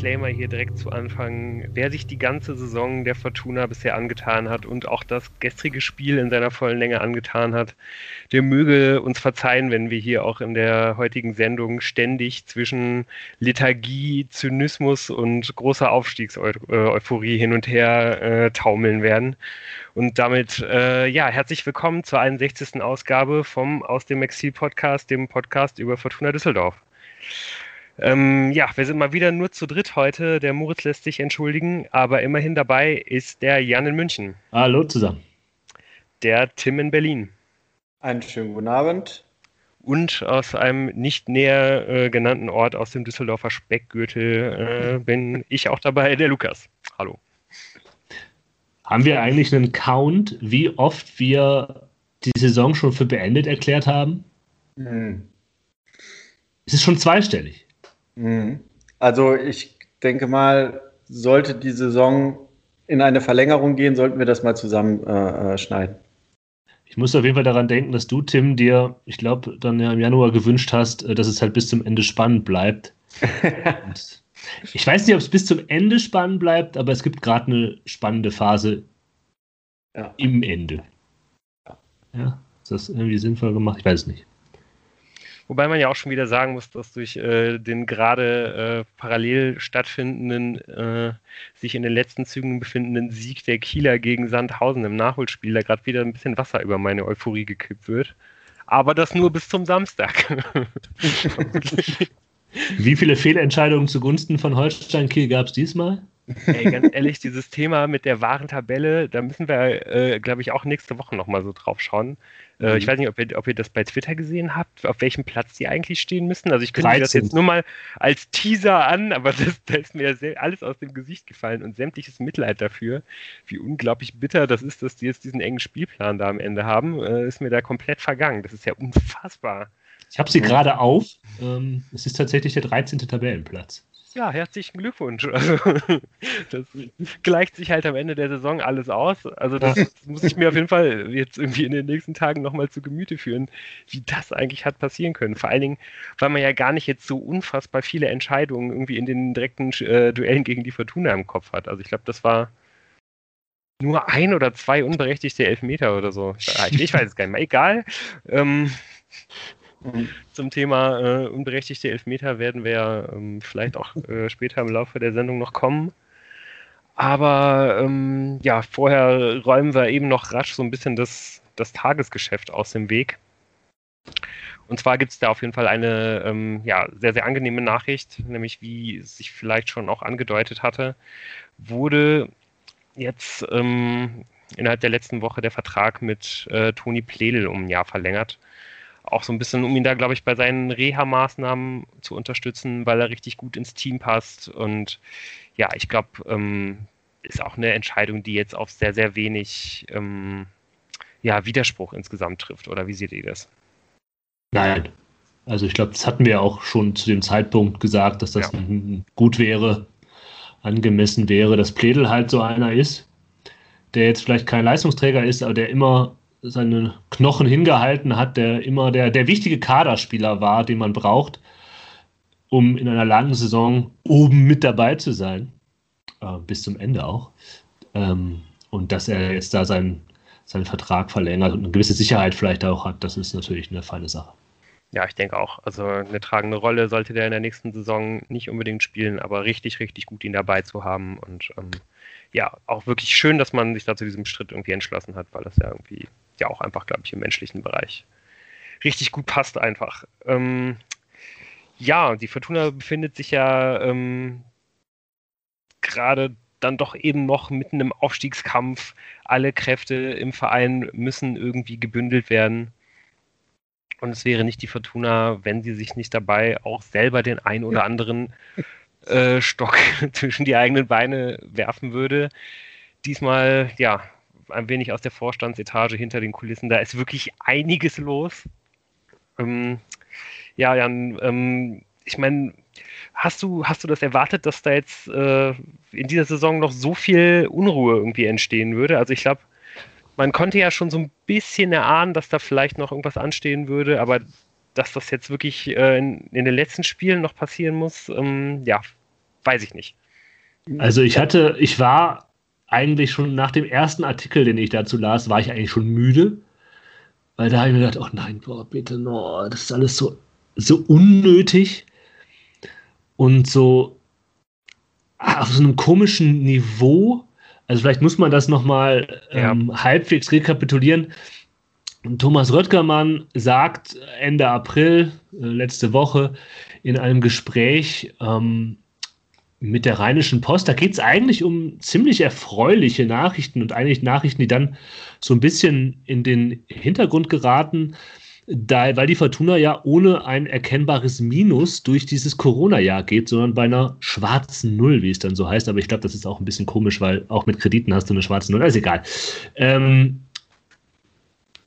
Disclaimer hier direkt zu Anfang. Wer sich die ganze Saison der Fortuna bisher angetan hat und auch das gestrige Spiel in seiner vollen Länge angetan hat, der möge uns verzeihen, wenn wir hier auch in der heutigen Sendung ständig zwischen Lethargie, Zynismus und großer Aufstiegseuphorie hin und her äh, taumeln werden. Und damit, äh, ja, herzlich willkommen zur 61. Ausgabe vom Aus dem Exil Podcast, dem Podcast über Fortuna Düsseldorf. Ähm, ja, wir sind mal wieder nur zu dritt heute. Der Moritz lässt sich entschuldigen, aber immerhin dabei ist der Jan in München. Hallo zusammen. Der Tim in Berlin. Einen schönen guten Abend. Und aus einem nicht näher äh, genannten Ort aus dem Düsseldorfer Speckgürtel äh, bin ich auch dabei, der Lukas. Hallo. Haben wir eigentlich einen Count, wie oft wir die Saison schon für beendet erklärt haben? Hm. Es ist schon zweistellig. Mhm. Also ich denke mal, sollte die Saison in eine Verlängerung gehen, sollten wir das mal zusammenschneiden. Äh, ich muss auf jeden Fall daran denken, dass du, Tim, dir, ich glaube, dann ja im Januar gewünscht hast, äh, dass es halt bis zum Ende spannend bleibt. ich weiß nicht, ob es bis zum Ende spannend bleibt, aber es gibt gerade eine spannende Phase ja. im Ende. Ja. ja. Ist das irgendwie sinnvoll gemacht? Ich weiß es nicht. Wobei man ja auch schon wieder sagen muss, dass durch äh, den gerade äh, parallel stattfindenden, äh, sich in den letzten Zügen befindenden Sieg der Kieler gegen Sandhausen im Nachholspiel da gerade wieder ein bisschen Wasser über meine Euphorie gekippt wird. Aber das nur bis zum Samstag. Wie viele Fehlentscheidungen zugunsten von Holstein Kiel gab es diesmal? Ey, ganz ehrlich, dieses Thema mit der wahren Tabelle, da müssen wir, äh, glaube ich, auch nächste Woche nochmal so drauf schauen. Äh, mhm. Ich weiß nicht, ob ihr, ob ihr, das bei Twitter gesehen habt, auf welchem Platz die eigentlich stehen müssen. Also ich könnte das jetzt nur mal als Teaser an, aber das, da ist mir alles aus dem Gesicht gefallen und sämtliches Mitleid dafür, wie unglaublich bitter das ist, dass die jetzt diesen engen Spielplan da am Ende haben, äh, ist mir da komplett vergangen. Das ist ja unfassbar. Ich habe sie gerade auf. Ähm, es ist tatsächlich der 13. Tabellenplatz. Ja, herzlichen Glückwunsch. Also, das gleicht sich halt am Ende der Saison alles aus. Also das, das muss ich mir auf jeden Fall jetzt irgendwie in den nächsten Tagen nochmal zu Gemüte führen, wie das eigentlich hat passieren können. Vor allen Dingen, weil man ja gar nicht jetzt so unfassbar viele Entscheidungen irgendwie in den direkten äh, Duellen gegen die Fortuna im Kopf hat. Also ich glaube, das war nur ein oder zwei unberechtigte Elfmeter oder so. Ich, ich weiß es gar nicht mehr. Egal. Ähm, zum Thema äh, unberechtigte Elfmeter werden wir ähm, vielleicht auch äh, später im Laufe der Sendung noch kommen. Aber ähm, ja, vorher räumen wir eben noch rasch so ein bisschen das, das Tagesgeschäft aus dem Weg. Und zwar gibt es da auf jeden Fall eine ähm, ja, sehr, sehr angenehme Nachricht, nämlich wie es sich vielleicht schon auch angedeutet hatte, wurde jetzt ähm, innerhalb der letzten Woche der Vertrag mit äh, Toni Pledel um ein Jahr verlängert auch so ein bisschen, um ihn da, glaube ich, bei seinen Reha-Maßnahmen zu unterstützen, weil er richtig gut ins Team passt. Und ja, ich glaube, ähm, ist auch eine Entscheidung, die jetzt auf sehr, sehr wenig ähm, ja, Widerspruch insgesamt trifft. Oder wie seht ihr das? Nein. Also ich glaube, das hatten wir auch schon zu dem Zeitpunkt gesagt, dass das ja. gut wäre, angemessen wäre, dass Pledel halt so einer ist, der jetzt vielleicht kein Leistungsträger ist, aber der immer seine Knochen hingehalten hat, der immer der, der wichtige Kaderspieler war, den man braucht, um in einer langen Saison oben mit dabei zu sein. Äh, bis zum Ende auch. Ähm, und dass er jetzt da seinen, seinen Vertrag verlängert und eine gewisse Sicherheit vielleicht auch hat, das ist natürlich eine feine Sache. Ja, ich denke auch. Also eine tragende Rolle sollte der in der nächsten Saison nicht unbedingt spielen, aber richtig, richtig gut, ihn dabei zu haben. Und ähm, ja, auch wirklich schön, dass man sich da zu diesem Schritt irgendwie entschlossen hat, weil das ja irgendwie ja auch einfach, glaube ich, im menschlichen Bereich richtig gut passt einfach. Ähm, ja, die Fortuna befindet sich ja ähm, gerade dann doch eben noch mitten im Aufstiegskampf. Alle Kräfte im Verein müssen irgendwie gebündelt werden. Und es wäre nicht die Fortuna, wenn sie sich nicht dabei auch selber den ein oder anderen äh, Stock zwischen die eigenen Beine werfen würde. Diesmal, ja, ein wenig aus der Vorstandsetage hinter den Kulissen. Da ist wirklich einiges los. Ähm, ja, Jan, ähm, ich meine, hast du, hast du das erwartet, dass da jetzt äh, in dieser Saison noch so viel Unruhe irgendwie entstehen würde? Also ich glaube, man konnte ja schon so ein bisschen erahnen, dass da vielleicht noch irgendwas anstehen würde, aber dass das jetzt wirklich äh, in, in, den letzten Spielen noch passieren muss, ähm, ja, weiß ich nicht. Also ich hatte, ich war eigentlich schon nach dem ersten Artikel, den ich dazu las, war ich eigentlich schon müde. Weil da habe ich mir gedacht, oh nein, boah, bitte, no, das ist alles so, so unnötig und so auf so einem komischen Niveau. Also vielleicht muss man das nochmal ähm, ja. halbwegs rekapitulieren. Thomas Röttgermann sagt Ende April, äh, letzte Woche, in einem Gespräch ähm, mit der Rheinischen Post, da geht es eigentlich um ziemlich erfreuliche Nachrichten und eigentlich Nachrichten, die dann so ein bisschen in den Hintergrund geraten, da, weil die Fortuna ja ohne ein erkennbares Minus durch dieses Corona-Jahr geht, sondern bei einer schwarzen Null, wie es dann so heißt. Aber ich glaube, das ist auch ein bisschen komisch, weil auch mit Krediten hast du eine schwarze Null. Also egal. Ähm,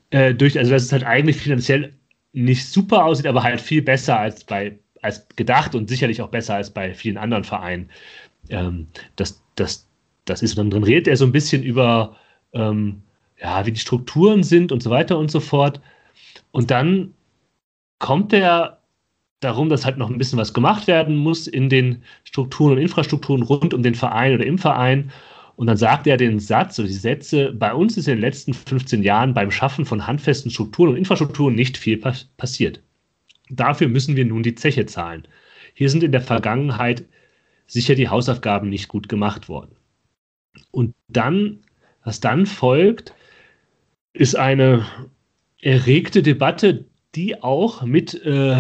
äh, durch, also dass es halt eigentlich finanziell nicht super aussieht, aber halt viel besser als bei als gedacht und sicherlich auch besser als bei vielen anderen Vereinen. Ähm, das, das, das ist dann drin redet er so ein bisschen über ähm, ja, wie die Strukturen sind und so weiter und so fort. Und dann kommt er darum, dass halt noch ein bisschen was gemacht werden muss in den Strukturen und Infrastrukturen rund um den Verein oder im Verein. Und dann sagt er den Satz oder die Sätze, bei uns ist in den letzten 15 Jahren beim Schaffen von handfesten Strukturen und Infrastrukturen nicht viel pass passiert. Dafür müssen wir nun die Zeche zahlen. Hier sind in der Vergangenheit sicher die Hausaufgaben nicht gut gemacht worden. Und dann, was dann folgt, ist eine erregte Debatte, die auch mit äh,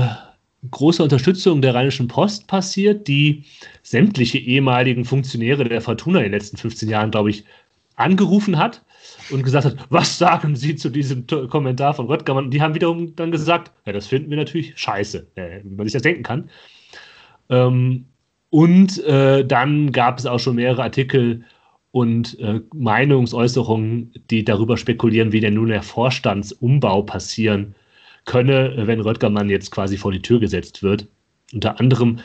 großer Unterstützung der Rheinischen Post passiert, die sämtliche ehemaligen Funktionäre der Fortuna in den letzten 15 Jahren, glaube ich, angerufen hat und gesagt hat, was sagen Sie zu diesem Kommentar von Röttgermann? Und die haben wiederum dann gesagt, ja, das finden wir natürlich scheiße, äh, wie man sich das denken kann. Ähm, und äh, dann gab es auch schon mehrere Artikel und äh, Meinungsäußerungen, die darüber spekulieren, wie denn nun der Vorstandsumbau passieren könne, wenn Röttgermann jetzt quasi vor die Tür gesetzt wird. Unter anderem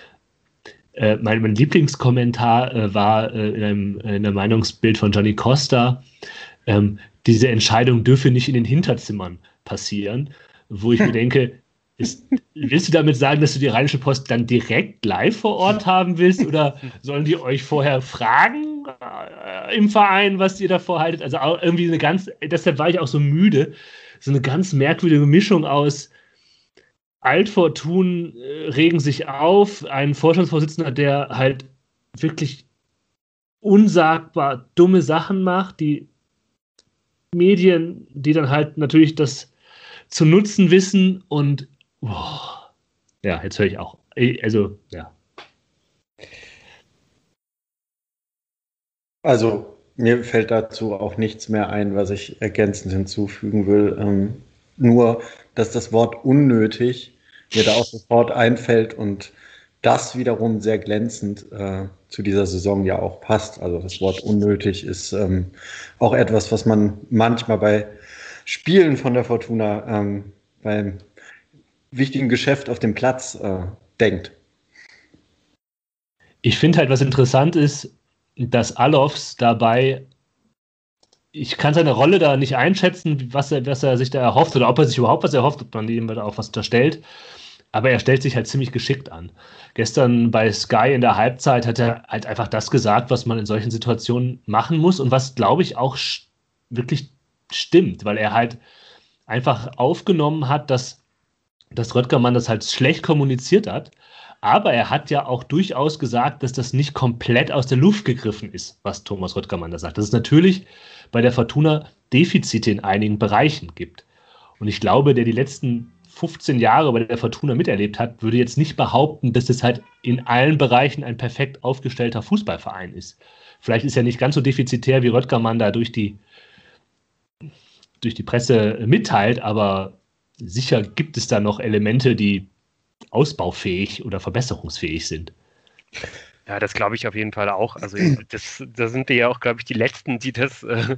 äh, mein, mein, Lieblingskommentar äh, war äh, in, einem, in einem Meinungsbild von Johnny Costa, ähm, diese Entscheidung dürfe nicht in den Hinterzimmern passieren, wo ich mir denke, ist, willst du damit sagen, dass du die Rheinische Post dann direkt live vor Ort haben willst oder sollen die euch vorher fragen äh, im Verein, was ihr davor haltet? Also irgendwie eine ganz, deshalb war ich auch so müde, so eine ganz merkwürdige Mischung aus Altfortun äh, regen sich auf, ein Vorstandsvorsitzender, der halt wirklich unsagbar dumme Sachen macht, die Medien, die dann halt natürlich das zu nutzen wissen und oh, ja, jetzt höre ich auch. Also, ja. Also, mir fällt dazu auch nichts mehr ein, was ich ergänzend hinzufügen will. Ähm, nur, dass das Wort unnötig mir da auch sofort einfällt und das wiederum sehr glänzend äh, zu dieser Saison ja auch passt. Also das Wort unnötig ist ähm, auch etwas, was man manchmal bei Spielen von der Fortuna ähm, beim wichtigen Geschäft auf dem Platz äh, denkt. Ich finde halt, was interessant ist, dass Alofs dabei, ich kann seine Rolle da nicht einschätzen, was er, was er sich da erhofft oder ob er sich überhaupt was erhofft, ob man ihm da auch was unterstellt. Aber er stellt sich halt ziemlich geschickt an. Gestern bei Sky in der Halbzeit hat er halt einfach das gesagt, was man in solchen Situationen machen muss und was, glaube ich, auch wirklich stimmt, weil er halt einfach aufgenommen hat, dass, dass Röttgermann das halt schlecht kommuniziert hat. Aber er hat ja auch durchaus gesagt, dass das nicht komplett aus der Luft gegriffen ist, was Thomas Röttgermann da sagt. Dass es natürlich bei der Fortuna Defizite in einigen Bereichen gibt. Und ich glaube, der die letzten 15 Jahre bei der Fortuna miterlebt hat, würde jetzt nicht behaupten, dass es halt in allen Bereichen ein perfekt aufgestellter Fußballverein ist. Vielleicht ist er nicht ganz so defizitär, wie Röttgermann da durch die, durch die Presse mitteilt, aber sicher gibt es da noch Elemente, die ausbaufähig oder verbesserungsfähig sind. Ja, das glaube ich auf jeden Fall auch. Also das, da sind wir ja auch, glaube ich, die Letzten, die das äh,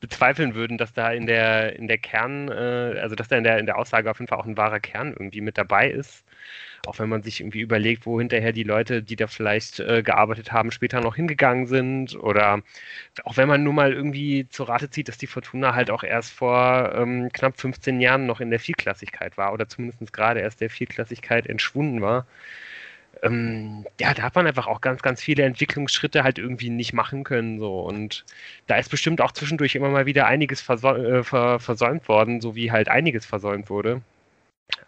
bezweifeln würden, dass da in der, in der Kern, äh, also dass da in der, in der Aussage auf jeden Fall auch ein wahrer Kern irgendwie mit dabei ist. Auch wenn man sich irgendwie überlegt, wo hinterher die Leute, die da vielleicht äh, gearbeitet haben, später noch hingegangen sind. Oder auch wenn man nur mal irgendwie zur Rate zieht, dass die Fortuna halt auch erst vor ähm, knapp 15 Jahren noch in der Vierklassigkeit war oder zumindest gerade erst der Vierklassigkeit entschwunden war ähm, ja, da hat man einfach auch ganz, ganz viele Entwicklungsschritte halt irgendwie nicht machen können. So. Und da ist bestimmt auch zwischendurch immer mal wieder einiges versäu äh, ver versäumt worden, so wie halt einiges versäumt wurde.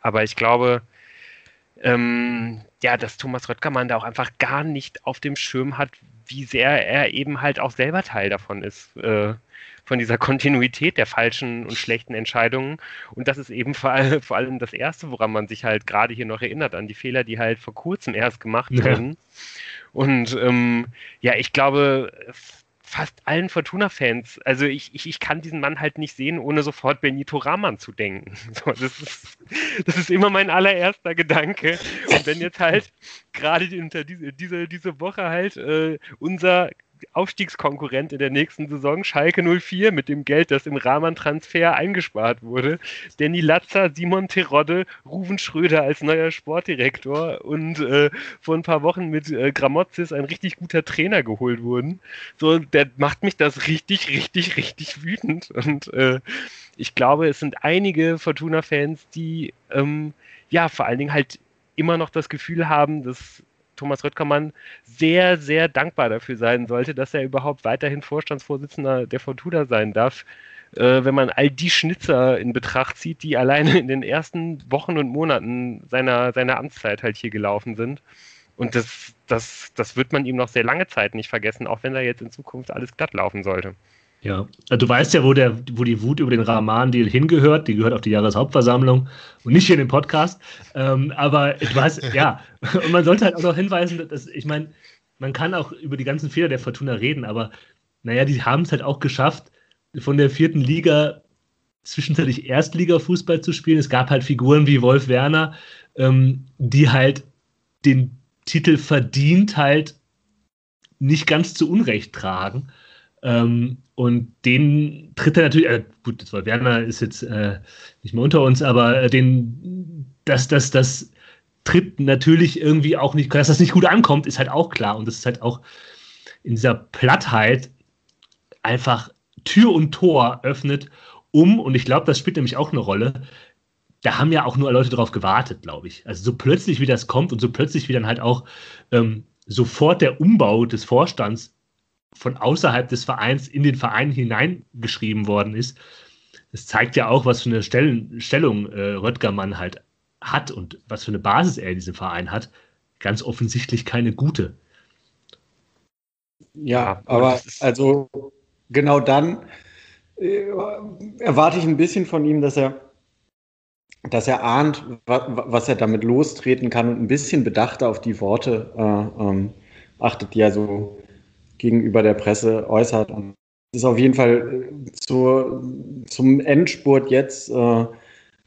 Aber ich glaube, ähm, ja, dass Thomas Röttgermann da auch einfach gar nicht auf dem Schirm hat, wie sehr er eben halt auch selber Teil davon ist. Äh, von dieser Kontinuität der falschen und schlechten Entscheidungen. Und das ist eben vor, allem, vor allem das Erste, woran man sich halt gerade hier noch erinnert, an die Fehler, die halt vor kurzem erst gemacht ja. wurden. Und ähm, ja, ich glaube, fast allen Fortuna-Fans, also ich, ich, ich kann diesen Mann halt nicht sehen, ohne sofort Benito Rahman zu denken. So, das, ist, das ist immer mein allererster Gedanke. Und wenn jetzt halt gerade diese, diese, diese Woche halt äh, unser Aufstiegskonkurrent in der nächsten Saison, Schalke 04, mit dem Geld, das im Rahman-Transfer eingespart wurde. Danny Latzer, Simon Terodde, Ruven Schröder als neuer Sportdirektor und äh, vor ein paar Wochen mit äh, Gramozis ein richtig guter Trainer geholt wurden. So, der macht mich das richtig, richtig, richtig wütend. Und äh, ich glaube, es sind einige Fortuna-Fans, die ähm, ja vor allen Dingen halt immer noch das Gefühl haben, dass Thomas Röttgermann sehr, sehr dankbar dafür sein sollte, dass er überhaupt weiterhin Vorstandsvorsitzender der Fortuna sein darf. Äh, wenn man all die Schnitzer in Betracht zieht, die alleine in den ersten Wochen und Monaten seiner, seiner Amtszeit halt hier gelaufen sind. Und das, das, das wird man ihm noch sehr lange Zeit nicht vergessen, auch wenn da jetzt in Zukunft alles glatt laufen sollte. Ja, also du weißt ja, wo, der, wo die Wut über den Rahman-Deal hingehört. Die gehört auf die Jahreshauptversammlung und nicht hier in den Podcast. Ähm, aber du weißt, ja, und man sollte halt auch noch hinweisen, dass ich meine, man kann auch über die ganzen Fehler der Fortuna reden, aber naja, die haben es halt auch geschafft, von der vierten Liga zwischenzeitlich Erstliga-Fußball zu spielen. Es gab halt Figuren wie Wolf Werner, ähm, die halt den Titel verdient halt nicht ganz zu Unrecht tragen. Ähm, und den tritt er natürlich, äh, gut, das war Werner ist jetzt äh, nicht mehr unter uns, aber äh, den, das, das, das tritt natürlich irgendwie auch nicht, dass das nicht gut ankommt, ist halt auch klar. Und das ist halt auch in dieser Plattheit einfach Tür und Tor öffnet, um, und ich glaube, das spielt nämlich auch eine Rolle, da haben ja auch nur Leute drauf gewartet, glaube ich. Also so plötzlich, wie das kommt und so plötzlich, wie dann halt auch ähm, sofort der Umbau des Vorstands von außerhalb des Vereins in den Verein hineingeschrieben worden ist. Das zeigt ja auch, was für eine Stellen, Stellung äh, Röttgermann halt hat und was für eine Basis er in diesem Verein hat. Ganz offensichtlich keine gute. Ja, aber also genau dann äh, erwarte ich ein bisschen von ihm, dass er, dass er ahnt, was er damit lostreten kann und ein bisschen bedachter auf die Worte äh, ähm, achtet, die er so gegenüber der Presse äußert. Und es ist auf jeden Fall äh, zur, zum Endspurt jetzt äh,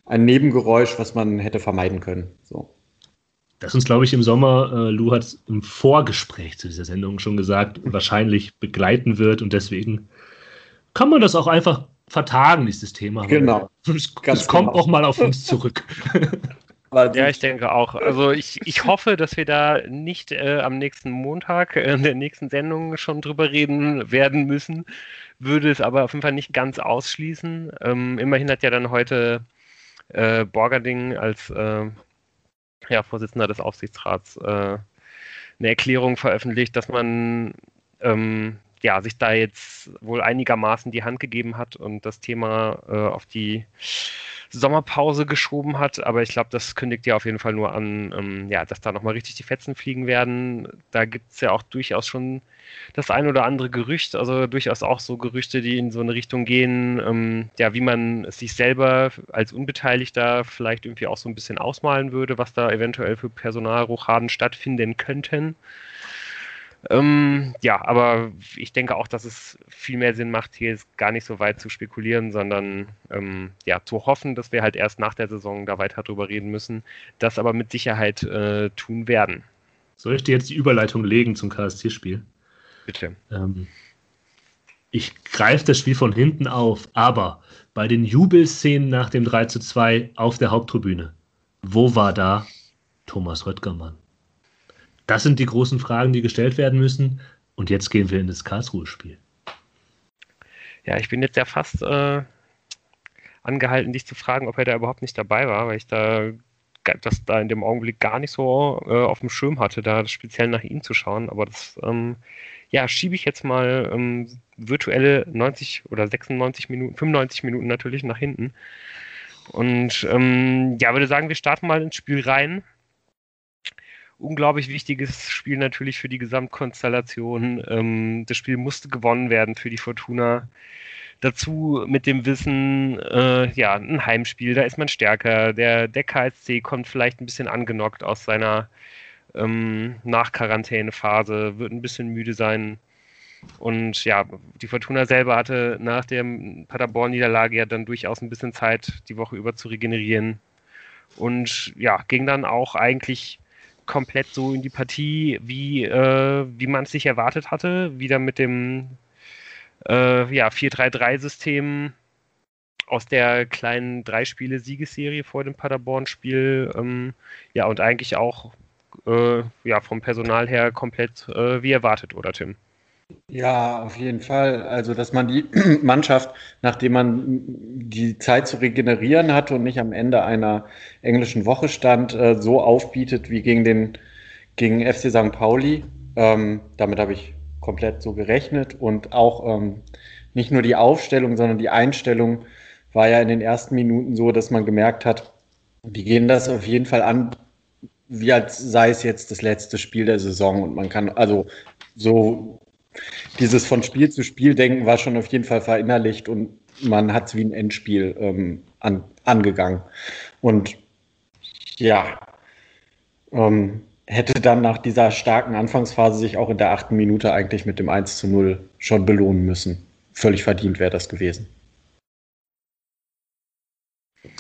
ein Nebengeräusch, was man hätte vermeiden können. So. Das uns, glaube ich, im Sommer, äh, Lou hat im Vorgespräch zu dieser Sendung schon gesagt, wahrscheinlich begleiten wird und deswegen kann man das auch einfach vertagen, dieses Thema. Genau. Es, es kommt genau. auch mal auf uns zurück. ja, ich denke auch. Also ich, ich hoffe, dass wir da nicht äh, am nächsten Montag äh, in der nächsten Sendung schon drüber reden werden müssen. Würde es aber auf jeden Fall nicht ganz ausschließen. Ähm, immerhin hat ja dann heute äh, Borgerding als äh, ja, Vorsitzender des Aufsichtsrats äh, eine Erklärung veröffentlicht, dass man ähm, ja, sich da jetzt wohl einigermaßen die Hand gegeben hat und das Thema äh, auf die Sommerpause geschoben hat, aber ich glaube, das kündigt ja auf jeden Fall nur an, ähm, ja, dass da nochmal richtig die Fetzen fliegen werden. Da gibt es ja auch durchaus schon das ein oder andere Gerücht, also durchaus auch so Gerüchte, die in so eine Richtung gehen, ähm, ja, wie man sich selber als Unbeteiligter vielleicht irgendwie auch so ein bisschen ausmalen würde, was da eventuell für Personalrochaden stattfinden könnten. Ähm, ja, aber ich denke auch, dass es viel mehr Sinn macht, hier gar nicht so weit zu spekulieren, sondern ähm, ja, zu hoffen, dass wir halt erst nach der Saison da weiter drüber reden müssen, das aber mit Sicherheit äh, tun werden. Soll ich dir jetzt die Überleitung legen zum KSC-Spiel? Bitte. Ähm, ich greife das Spiel von hinten auf, aber bei den Jubelszenen nach dem 3 zu 2 auf der Haupttribüne, wo war da Thomas Röttgermann? Das sind die großen Fragen, die gestellt werden müssen. Und jetzt gehen wir in das Karlsruhe-Spiel. Ja, ich bin jetzt ja fast äh, angehalten, dich zu fragen, ob er da überhaupt nicht dabei war, weil ich da das da in dem Augenblick gar nicht so äh, auf dem Schirm hatte, da speziell nach ihm zu schauen. Aber das, ähm, ja, schiebe ich jetzt mal ähm, virtuelle 90 oder 96 Minuten, 95 Minuten natürlich nach hinten. Und ähm, ja, würde sagen, wir starten mal ins Spiel rein. Unglaublich wichtiges Spiel natürlich für die Gesamtkonstellation. Ähm, das Spiel musste gewonnen werden für die Fortuna. Dazu mit dem Wissen, äh, ja, ein Heimspiel, da ist man stärker. Der, der KSC kommt vielleicht ein bisschen angenockt aus seiner ähm, Nach-Quarantäne-Phase, wird ein bisschen müde sein. Und ja, die Fortuna selber hatte nach der Paderborn-Niederlage ja dann durchaus ein bisschen Zeit, die Woche über zu regenerieren. Und ja, ging dann auch eigentlich komplett so in die Partie, wie, äh, wie man es sich erwartet hatte. Wieder mit dem äh, ja, 4-3-3-System aus der kleinen Drei-Spiele-Siegesserie vor dem Paderborn-Spiel. Ähm, ja, und eigentlich auch äh, ja, vom Personal her komplett äh, wie erwartet, oder Tim? Ja, auf jeden Fall. Also, dass man die Mannschaft, nachdem man die Zeit zu regenerieren hatte und nicht am Ende einer englischen Woche stand, äh, so aufbietet wie gegen den gegen FC St. Pauli. Ähm, damit habe ich komplett so gerechnet und auch ähm, nicht nur die Aufstellung, sondern die Einstellung war ja in den ersten Minuten so, dass man gemerkt hat, die gehen das auf jeden Fall an, wie als sei es jetzt das letzte Spiel der Saison und man kann also so dieses von Spiel zu Spiel denken war schon auf jeden Fall verinnerlicht und man hat es wie ein Endspiel ähm, an, angegangen. Und ja, ähm, hätte dann nach dieser starken Anfangsphase sich auch in der achten Minute eigentlich mit dem 1 zu 0 schon belohnen müssen. Völlig verdient wäre das gewesen.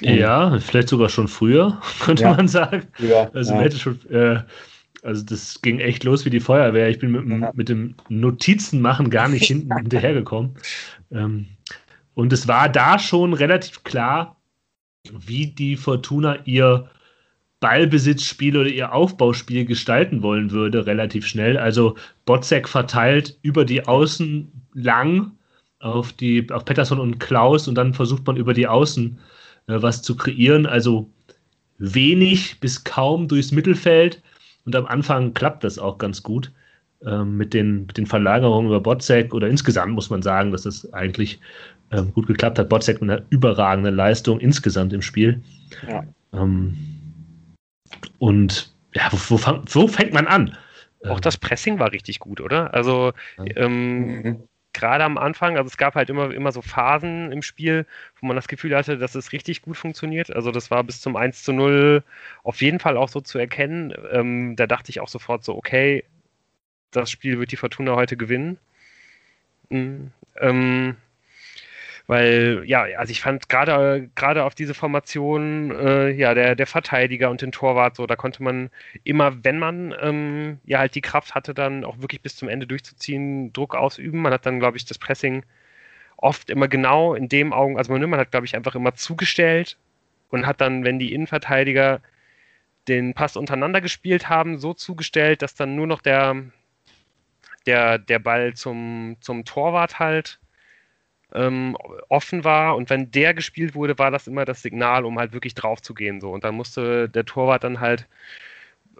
Ja, vielleicht sogar schon früher, könnte ja. man sagen. Ja, also man hätte schon, äh, also das ging echt los wie die Feuerwehr. Ich bin mit, ja. mit dem Notizenmachen gar nicht hinten hinterhergekommen. Ähm, und es war da schon relativ klar, wie die Fortuna ihr Ballbesitzspiel oder ihr Aufbauspiel gestalten wollen würde, relativ schnell. Also Botzek verteilt über die Außen lang auf die auf Pettersson und Klaus und dann versucht man über die Außen äh, was zu kreieren. Also wenig bis kaum durchs Mittelfeld und am Anfang klappt das auch ganz gut äh, mit, den, mit den Verlagerungen über Botzek oder insgesamt muss man sagen, dass das eigentlich äh, gut geklappt hat. Botzek mit einer überragenden Leistung insgesamt im Spiel. Ja. Ähm, und ja, wo, wo, fang, wo, fängt man an? Auch ähm, das Pressing war richtig gut, oder? Also ähm, mhm. Gerade am Anfang, also es gab halt immer, immer so Phasen im Spiel, wo man das Gefühl hatte, dass es richtig gut funktioniert. Also das war bis zum 1 zu 0 auf jeden Fall auch so zu erkennen. Ähm, da dachte ich auch sofort so, okay, das Spiel wird die Fortuna heute gewinnen. Mhm. Ähm, weil, ja, also ich fand gerade gerade auf diese Formation, äh, ja, der, der Verteidiger und den Torwart, so, da konnte man immer, wenn man ähm, ja halt die Kraft hatte, dann auch wirklich bis zum Ende durchzuziehen, Druck ausüben. Man hat dann, glaube ich, das Pressing oft immer genau in dem Augen, also man, man hat, glaube ich, einfach immer zugestellt und hat dann, wenn die Innenverteidiger den Pass untereinander gespielt haben, so zugestellt, dass dann nur noch der, der, der Ball zum, zum Torwart halt ähm, offen war und wenn der gespielt wurde, war das immer das Signal, um halt wirklich drauf zu gehen. So. Und dann musste der Torwart dann halt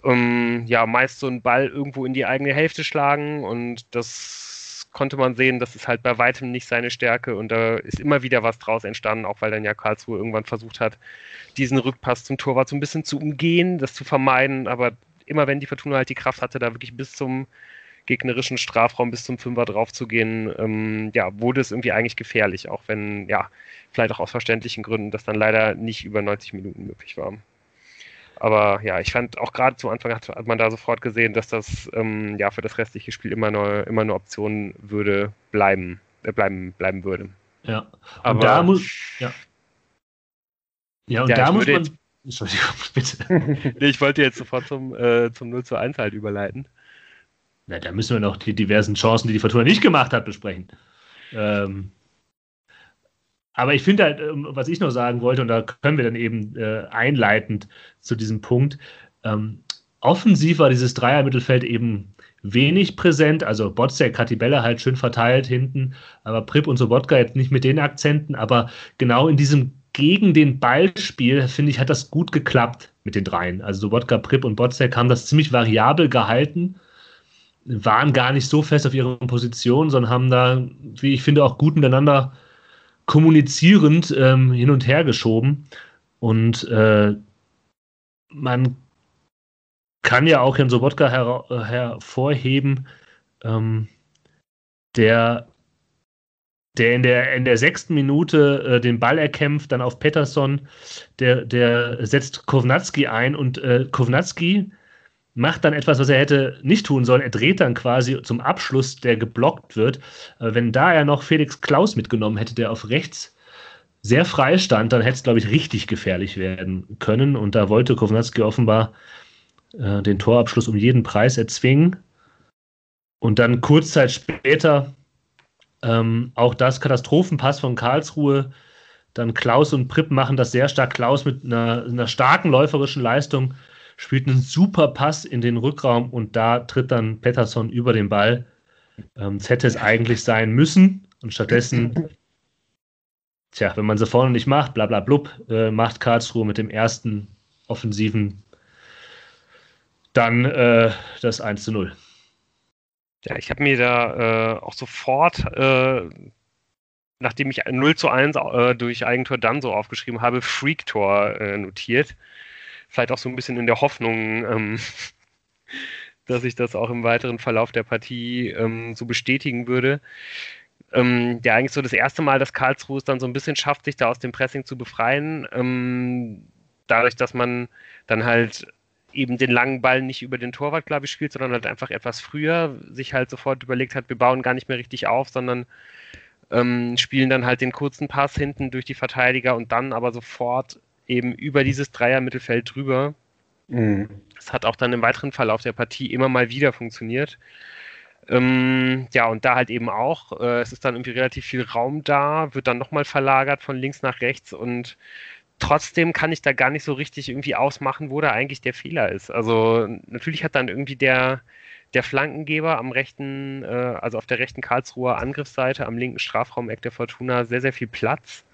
ähm, ja meist so einen Ball irgendwo in die eigene Hälfte schlagen und das konnte man sehen, das ist halt bei weitem nicht seine Stärke und da ist immer wieder was draus entstanden, auch weil dann ja Karlsruhe irgendwann versucht hat, diesen Rückpass zum Torwart so ein bisschen zu umgehen, das zu vermeiden, aber immer wenn die Fortuna halt die Kraft hatte, da wirklich bis zum gegnerischen Strafraum bis zum Fünfer draufzugehen, ähm, ja, wurde es irgendwie eigentlich gefährlich, auch wenn, ja, vielleicht auch aus verständlichen Gründen das dann leider nicht über 90 Minuten möglich war. Aber ja, ich fand auch gerade zu Anfang hat, man da sofort gesehen, dass das ähm, ja für das restliche Spiel immer nur immer eine Option würde bleiben, äh, bleiben, bleiben würde. Ja. Und Aber da muss ja. Ja, und ja, da muss man. Jetzt, Entschuldigung, bitte. nee, ich wollte jetzt sofort zum, äh, zum 0 zu 1 halt überleiten. Na, da müssen wir noch die diversen Chancen, die die Fortuna nicht gemacht hat, besprechen. Ähm, aber ich finde halt, ähm, was ich noch sagen wollte, und da können wir dann eben äh, einleitend zu diesem Punkt, ähm, offensiv war dieses Dreier-Mittelfeld eben wenig präsent. Also Botzek hat die Bälle halt schön verteilt hinten, aber Prip und Sobotka jetzt nicht mit den Akzenten, aber genau in diesem gegen den Ballspiel, finde ich, hat das gut geklappt mit den dreien. Also Sobotka, Prip und Botzek haben das ziemlich variabel gehalten, waren gar nicht so fest auf ihrer Position, sondern haben da, wie ich finde, auch gut miteinander kommunizierend ähm, hin und her geschoben. Und äh, man kann ja auch Jan Sobotka her hervorheben, ähm, der der in der, in der sechsten Minute äh, den Ball erkämpft, dann auf Pettersson, der, der setzt Kovnatski ein und äh, Kovnatski macht dann etwas, was er hätte nicht tun sollen. Er dreht dann quasi zum Abschluss, der geblockt wird. Äh, wenn da er noch Felix Klaus mitgenommen hätte, der auf rechts sehr frei stand, dann hätte es, glaube ich, richtig gefährlich werden können. Und da wollte Kovnatski offenbar äh, den Torabschluss um jeden Preis erzwingen. Und dann kurz Zeit später ähm, auch das Katastrophenpass von Karlsruhe. Dann Klaus und Pripp machen das sehr stark. Klaus mit einer, einer starken läuferischen Leistung spielt einen super Pass in den Rückraum und da tritt dann Pettersson über den Ball. Ähm, es hätte es eigentlich sein müssen und stattdessen, tja, wenn man sie vorne nicht macht, bla bla blub, äh, macht Karlsruhe mit dem ersten offensiven dann äh, das 1 zu 0. Ja, ich habe mir da äh, auch sofort, äh, nachdem ich 0 zu 1 äh, durch Eigentor dann so aufgeschrieben habe, Freak-Tor äh, notiert. Vielleicht auch so ein bisschen in der Hoffnung, ähm, dass ich das auch im weiteren Verlauf der Partie ähm, so bestätigen würde. Ähm, ja, eigentlich so das erste Mal, dass Karlsruhe es dann so ein bisschen schafft, sich da aus dem Pressing zu befreien. Ähm, dadurch, dass man dann halt eben den langen Ball nicht über den Torwart, glaube ich, spielt, sondern halt einfach etwas früher sich halt sofort überlegt hat, wir bauen gar nicht mehr richtig auf, sondern ähm, spielen dann halt den kurzen Pass hinten durch die Verteidiger und dann aber sofort eben über dieses Dreier-Mittelfeld drüber. Mhm. Das hat auch dann im weiteren Verlauf der Partie immer mal wieder funktioniert. Ähm, ja, und da halt eben auch, äh, es ist dann irgendwie relativ viel Raum da, wird dann nochmal verlagert von links nach rechts und trotzdem kann ich da gar nicht so richtig irgendwie ausmachen, wo da eigentlich der Fehler ist. Also natürlich hat dann irgendwie der, der Flankengeber am rechten, äh, also auf der rechten Karlsruher Angriffsseite, am linken Strafraumeck der Fortuna sehr, sehr viel Platz.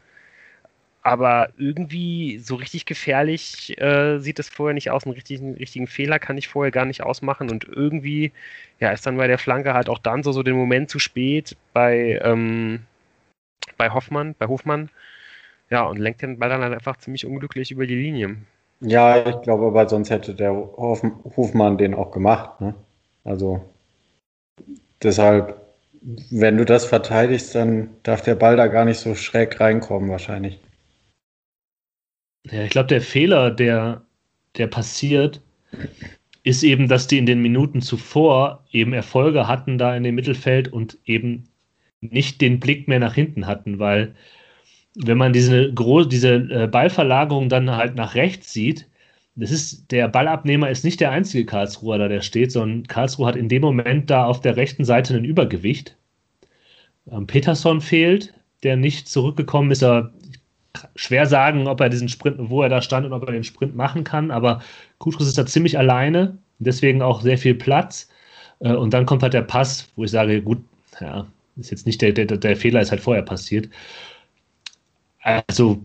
Aber irgendwie so richtig gefährlich äh, sieht es vorher nicht aus. Einen richtigen, richtigen Fehler kann ich vorher gar nicht ausmachen. Und irgendwie ja, ist dann bei der Flanke halt auch dann so, so den Moment zu spät bei, ähm, bei Hoffmann, bei Hofmann, ja, und lenkt den Ball dann halt einfach ziemlich unglücklich über die Linie. Ja, ich glaube, aber sonst hätte der Hof Hofmann den auch gemacht. Ne? Also deshalb, wenn du das verteidigst, dann darf der Ball da gar nicht so schräg reinkommen, wahrscheinlich. Ja, ich glaube, der Fehler, der, der passiert, ist eben, dass die in den Minuten zuvor eben Erfolge hatten da in dem Mittelfeld und eben nicht den Blick mehr nach hinten hatten, weil wenn man diese, diese äh, Ballverlagerung dann halt nach rechts sieht, das ist, der Ballabnehmer ist nicht der einzige Karlsruher da, der steht, sondern Karlsruhe hat in dem Moment da auf der rechten Seite ein Übergewicht. Ähm, Peterson fehlt, der nicht zurückgekommen ist, aber schwer sagen, ob er diesen Sprint, wo er da stand und ob er den Sprint machen kann, aber Kutschus ist da ziemlich alleine, deswegen auch sehr viel Platz. Äh, und dann kommt halt der Pass, wo ich sage, gut, ja, ist jetzt nicht der, der, der Fehler ist halt vorher passiert. Also,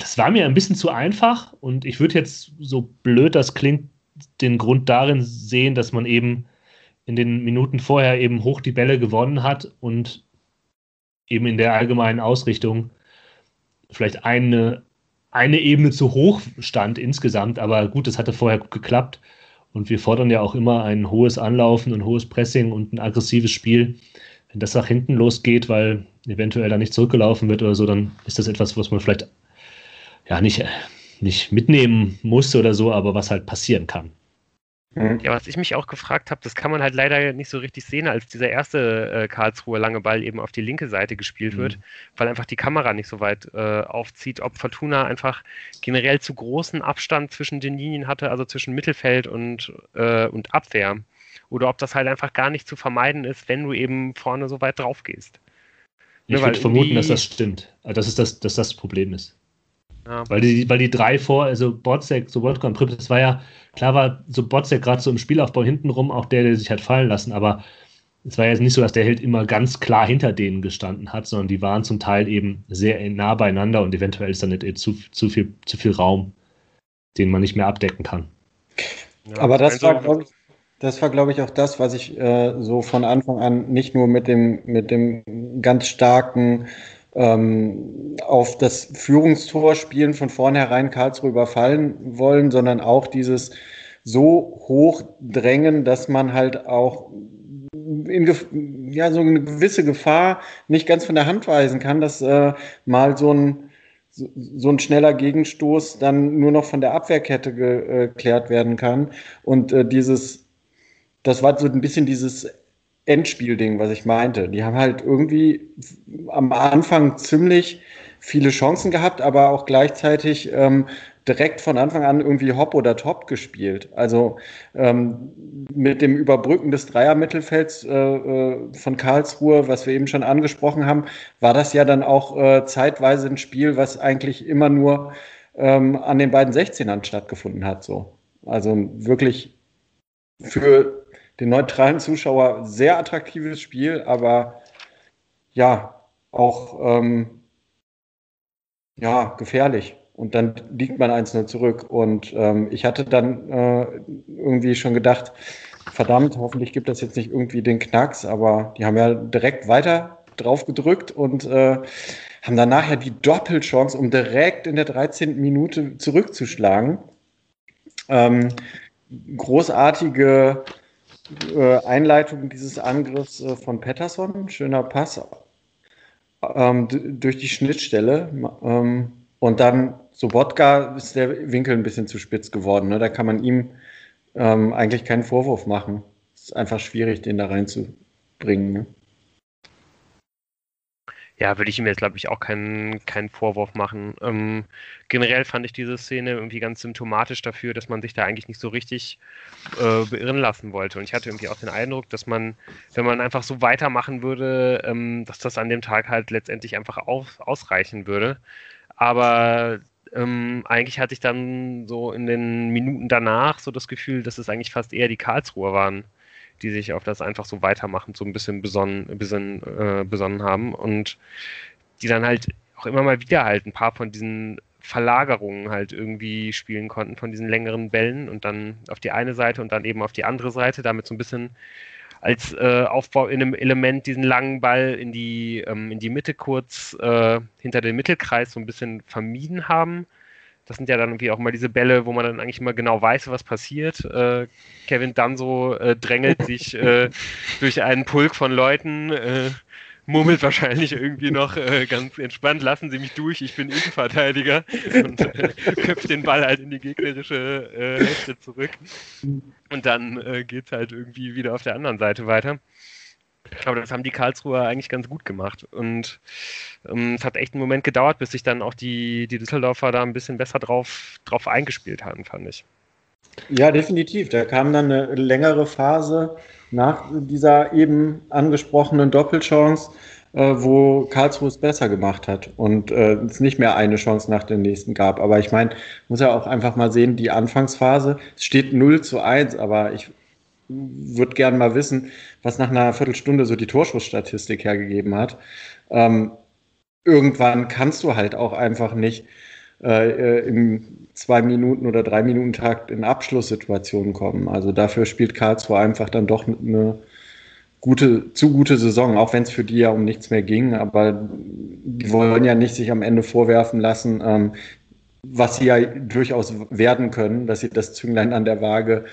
das war mir ein bisschen zu einfach und ich würde jetzt, so blöd das klingt, den Grund darin sehen, dass man eben in den Minuten vorher eben hoch die Bälle gewonnen hat und eben in der allgemeinen Ausrichtung vielleicht eine, eine Ebene zu hoch stand insgesamt, aber gut, das hatte vorher gut geklappt und wir fordern ja auch immer ein hohes Anlaufen, ein hohes Pressing und ein aggressives Spiel. Wenn das nach hinten losgeht, weil eventuell da nicht zurückgelaufen wird oder so, dann ist das etwas, was man vielleicht ja nicht, nicht mitnehmen muss oder so, aber was halt passieren kann. Mhm. Ja, was ich mich auch gefragt habe, das kann man halt leider nicht so richtig sehen, als dieser erste äh, Karlsruher lange Ball eben auf die linke Seite gespielt mhm. wird, weil einfach die Kamera nicht so weit äh, aufzieht, ob Fortuna einfach generell zu großen Abstand zwischen den Linien hatte, also zwischen Mittelfeld und, äh, und Abwehr. Oder ob das halt einfach gar nicht zu vermeiden ist, wenn du eben vorne so weit drauf gehst. Ich ja, würde vermuten, dass das stimmt. Also dass, es das, dass das Problem ist. Ja. Weil, die, weil die drei vor, also Botzek, Sobotka und Pripp, das war ja, klar war so Botzek gerade so im Spielaufbau hintenrum auch der, der sich hat fallen lassen, aber es war jetzt nicht so, dass der Held immer ganz klar hinter denen gestanden hat, sondern die waren zum Teil eben sehr nah beieinander und eventuell ist dann nicht zu, zu, viel, zu viel Raum, den man nicht mehr abdecken kann. Ja, Aber das war, glaube ich, das war, glaube ich, auch das, was ich äh, so von Anfang an nicht nur mit dem, mit dem ganz starken ähm, auf das Führungstor spielen von vornherein Karlsruhe überfallen wollen, sondern auch dieses so hoch drängen, dass man halt auch in ja, so eine gewisse Gefahr nicht ganz von der Hand weisen kann, dass äh, mal so ein, so, so, ein schneller Gegenstoß dann nur noch von der Abwehrkette geklärt werden kann. Und äh, dieses, das war so ein bisschen dieses Endspielding, was ich meinte. Die haben halt irgendwie am Anfang ziemlich viele Chancen gehabt, aber auch gleichzeitig ähm, direkt von Anfang an irgendwie Hop oder Top gespielt. Also ähm, mit dem Überbrücken des Dreiermittelfelds äh, äh, von Karlsruhe, was wir eben schon angesprochen haben, war das ja dann auch äh, zeitweise ein Spiel, was eigentlich immer nur ähm, an den beiden 16ern stattgefunden hat. So. Also wirklich für den neutralen Zuschauer sehr attraktives Spiel, aber ja, auch ähm, ja, gefährlich. Und dann liegt man 1-0 zurück. Und ähm, ich hatte dann äh, irgendwie schon gedacht, verdammt, hoffentlich gibt das jetzt nicht irgendwie den Knacks, aber die haben ja direkt weiter drauf gedrückt und äh, haben dann nachher die Doppelchance, um direkt in der 13. Minute zurückzuschlagen. Ähm, großartige äh, Einleitung dieses Angriffs äh, von Pettersson, schöner Pass ähm, durch die Schnittstelle. Ähm, und dann Sobotka ist der Winkel ein bisschen zu spitz geworden. Ne? Da kann man ihm ähm, eigentlich keinen Vorwurf machen. Es ist einfach schwierig, den da reinzubringen. Ne? Ja, würde ich ihm jetzt, glaube ich, auch keinen, keinen Vorwurf machen. Ähm, generell fand ich diese Szene irgendwie ganz symptomatisch dafür, dass man sich da eigentlich nicht so richtig äh, beirren lassen wollte. Und ich hatte irgendwie auch den Eindruck, dass man, wenn man einfach so weitermachen würde, ähm, dass das an dem Tag halt letztendlich einfach auf, ausreichen würde. Aber ähm, eigentlich hatte ich dann so in den Minuten danach so das Gefühl, dass es eigentlich fast eher die Karlsruher waren die sich auf das einfach so weitermachen, so ein bisschen besonnen, besonnen, äh, besonnen haben und die dann halt auch immer mal wieder halt ein paar von diesen Verlagerungen halt irgendwie spielen konnten, von diesen längeren Bällen und dann auf die eine Seite und dann eben auf die andere Seite, damit so ein bisschen als äh, Aufbau in einem Element diesen langen Ball in die, ähm, in die Mitte kurz äh, hinter den Mittelkreis so ein bisschen vermieden haben das sind ja dann irgendwie auch mal diese Bälle, wo man dann eigentlich immer genau weiß, was passiert. Äh, Kevin Danso äh, drängelt sich äh, durch einen Pulk von Leuten, äh, murmelt wahrscheinlich irgendwie noch äh, ganz entspannt, lassen Sie mich durch, ich bin Innenverteidiger und äh, köpft den Ball halt in die gegnerische Hälfte zurück. Und dann äh, geht es halt irgendwie wieder auf der anderen Seite weiter. Aber das haben die Karlsruher eigentlich ganz gut gemacht. Und ähm, es hat echt einen Moment gedauert, bis sich dann auch die, die Düsseldorfer da ein bisschen besser drauf, drauf eingespielt haben, fand ich. Ja, definitiv. Da kam dann eine längere Phase nach dieser eben angesprochenen Doppelchance, äh, wo Karlsruhe es besser gemacht hat und äh, es nicht mehr eine Chance nach der nächsten gab. Aber ich meine, muss ja auch einfach mal sehen, die Anfangsphase, es steht 0 zu 1, aber ich würde gerne mal wissen, was nach einer Viertelstunde so die Torschussstatistik hergegeben hat. Ähm, irgendwann kannst du halt auch einfach nicht äh, äh im zwei Minuten oder drei Minuten Takt in Abschlusssituationen kommen. Also dafür spielt Karlsruhe einfach dann doch eine gute, zu gute Saison, auch wenn es für die ja um nichts mehr ging. Aber die wollen ja nicht sich am Ende vorwerfen lassen, ähm, was sie ja durchaus werden können, dass sie das Zünglein an der Waage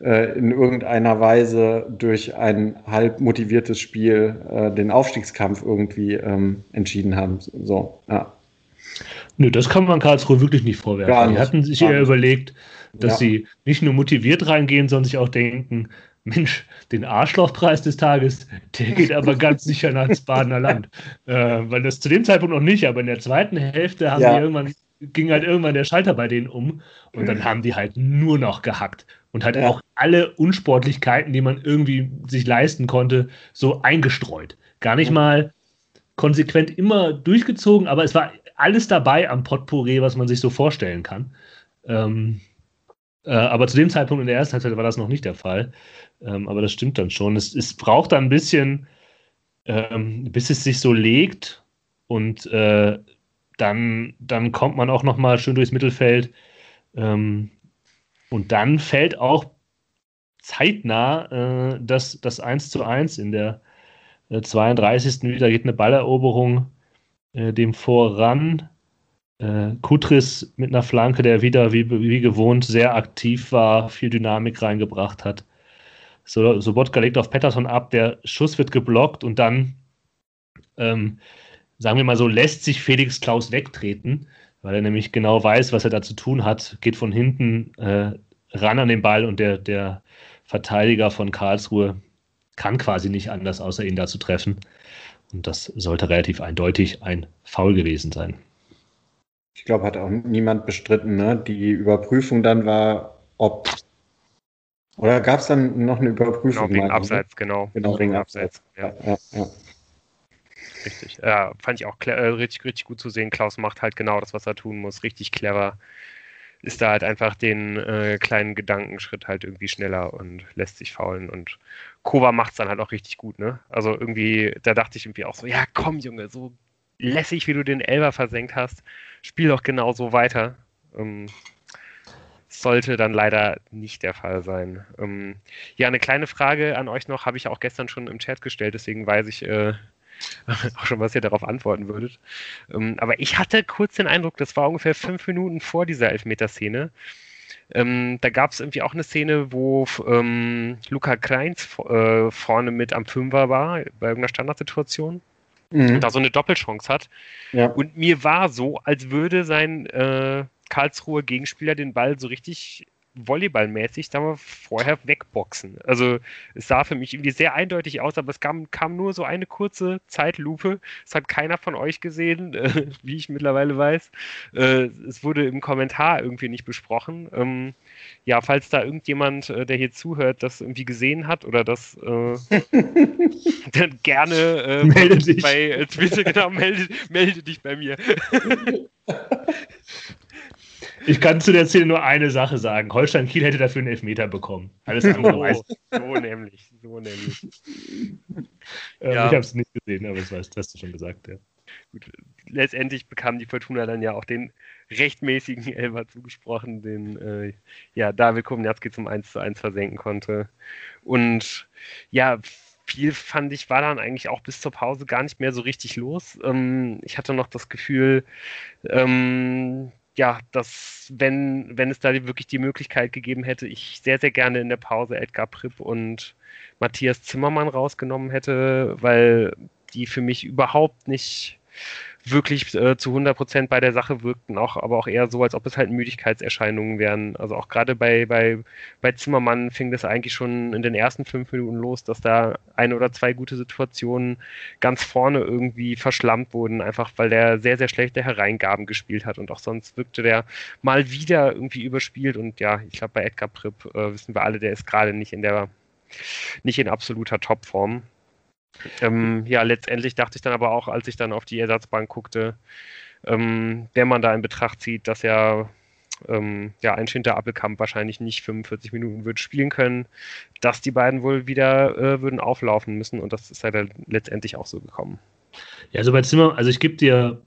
äh, in irgendeiner Weise durch ein halb motiviertes Spiel äh, den Aufstiegskampf irgendwie ähm, entschieden haben. So, ja. Nö, das kann man Karlsruhe wirklich nicht vorwerfen. Nicht, die hatten sich eher überlegt, dass ja. sie nicht nur motiviert reingehen, sondern sich auch denken, Mensch, den Arschlochpreis des Tages, der geht aber ganz sicher nach ins Badener Land. Äh, weil das zu dem Zeitpunkt noch nicht, aber in der zweiten Hälfte haben ja. die irgendwann, ging halt irgendwann der Schalter bei denen um und dann haben die halt nur noch gehackt und halt auch alle Unsportlichkeiten, die man irgendwie sich leisten konnte, so eingestreut. Gar nicht mal konsequent immer durchgezogen, aber es war alles dabei am Potpourri, was man sich so vorstellen kann. Ähm, Äh, aber zu dem Zeitpunkt in der ersten Halbzeit war das noch nicht der Fall. Ähm, aber das stimmt dann schon. Es, es braucht dann ein bisschen, ähm, bis es sich so legt und äh, dann, dann kommt man auch noch mal schön durchs Mittelfeld. Ähm, und dann fällt auch zeitnah äh, das, das 1 zu 1 in der äh, 32. wieder geht eine Balleroberung äh, dem voran. Äh, Kutris mit einer Flanke, der wieder wie, wie gewohnt sehr aktiv war, viel Dynamik reingebracht hat. So, Sobotka legt auf Patterson ab, der Schuss wird geblockt und dann, ähm, sagen wir mal so, lässt sich Felix Klaus wegtreten, weil er nämlich genau weiß, was er da zu tun hat, geht von hinten äh, ran an den Ball und der, der Verteidiger von Karlsruhe kann quasi nicht anders, außer ihn da zu treffen. Und das sollte relativ eindeutig ein Foul gewesen sein. Ich glaube, hat auch niemand bestritten. Ne? Die Überprüfung dann war, ob. Oder gab es dann noch eine Überprüfung? Genau, wegen Abseits, genau. Genau, wegen Abseits. Ja. Ja, ja, Richtig. Ja, fand ich auch äh, richtig, richtig gut zu sehen. Klaus macht halt genau das, was er tun muss. Richtig clever ist da halt einfach den äh, kleinen Gedankenschritt halt irgendwie schneller und lässt sich faulen. Und Kova macht es dann halt auch richtig gut, ne? Also irgendwie, da dachte ich irgendwie auch so, ja komm Junge, so lässig, wie du den Elber versenkt hast, spiel doch genau so weiter. Ähm, sollte dann leider nicht der Fall sein. Ähm, ja, eine kleine Frage an euch noch, habe ich auch gestern schon im Chat gestellt, deswegen weiß ich, äh, auch schon, was ihr darauf antworten würdet. Ähm, aber ich hatte kurz den Eindruck, das war ungefähr fünf Minuten vor dieser Elfmeterszene. Ähm, da gab es irgendwie auch eine Szene, wo ähm, Luca Kreins äh, vorne mit am Fünfer war, bei irgendeiner Standardsituation. Mhm. Und da so eine Doppelchance hat. Ja. Und mir war so, als würde sein äh, Karlsruher Gegenspieler den Ball so richtig volleyballmäßig da mal vorher wegboxen. Also es sah für mich irgendwie sehr eindeutig aus, aber es kam, kam nur so eine kurze Zeitlupe. Es hat keiner von euch gesehen, äh, wie ich mittlerweile weiß. Äh, es wurde im Kommentar irgendwie nicht besprochen. Ähm, ja, falls da irgendjemand, äh, der hier zuhört, das irgendwie gesehen hat oder das äh, dann gerne äh, melde dich. bei Twitter, genau, melde, melde dich bei mir. Ich kann zu der Szene nur eine Sache sagen. Holstein Kiel hätte dafür einen Elfmeter bekommen. Alles andere weiß. So, so nämlich, so nämlich. Ähm, ja. Ich habe es nicht gesehen, aber das weißt, hast du schon gesagt, ja. Gut, letztendlich bekam die Fortuna dann ja auch den rechtmäßigen Elfer zugesprochen, den äh, ja, David Komniatski zum 1 zu 1 versenken konnte. Und ja, viel fand ich, war dann eigentlich auch bis zur Pause gar nicht mehr so richtig los. Ähm, ich hatte noch das Gefühl, ähm, ja, dass, wenn, wenn es da wirklich die Möglichkeit gegeben hätte, ich sehr, sehr gerne in der Pause Edgar Pripp und Matthias Zimmermann rausgenommen hätte, weil die für mich überhaupt nicht wirklich äh, zu 100 Prozent bei der Sache wirkten, auch, aber auch eher so, als ob es halt Müdigkeitserscheinungen wären. Also auch gerade bei, bei, bei Zimmermann fing das eigentlich schon in den ersten fünf Minuten los, dass da eine oder zwei gute Situationen ganz vorne irgendwie verschlammt wurden, einfach weil der sehr, sehr schlechte Hereingaben gespielt hat und auch sonst wirkte der mal wieder irgendwie überspielt und ja, ich glaube bei Edgar Pripp äh, wissen wir alle, der ist gerade nicht in der nicht in absoluter Topform. Ähm, ja, letztendlich dachte ich dann aber auch, als ich dann auf die Ersatzbank guckte, ähm, wenn man da in Betracht zieht, dass ja, ähm, ja ein Schinter Appelkamp wahrscheinlich nicht 45 Minuten wird spielen können, dass die beiden wohl wieder äh, würden auflaufen müssen und das ist halt letztendlich auch so gekommen. Ja, also bei Zimmer, also ich gebe dir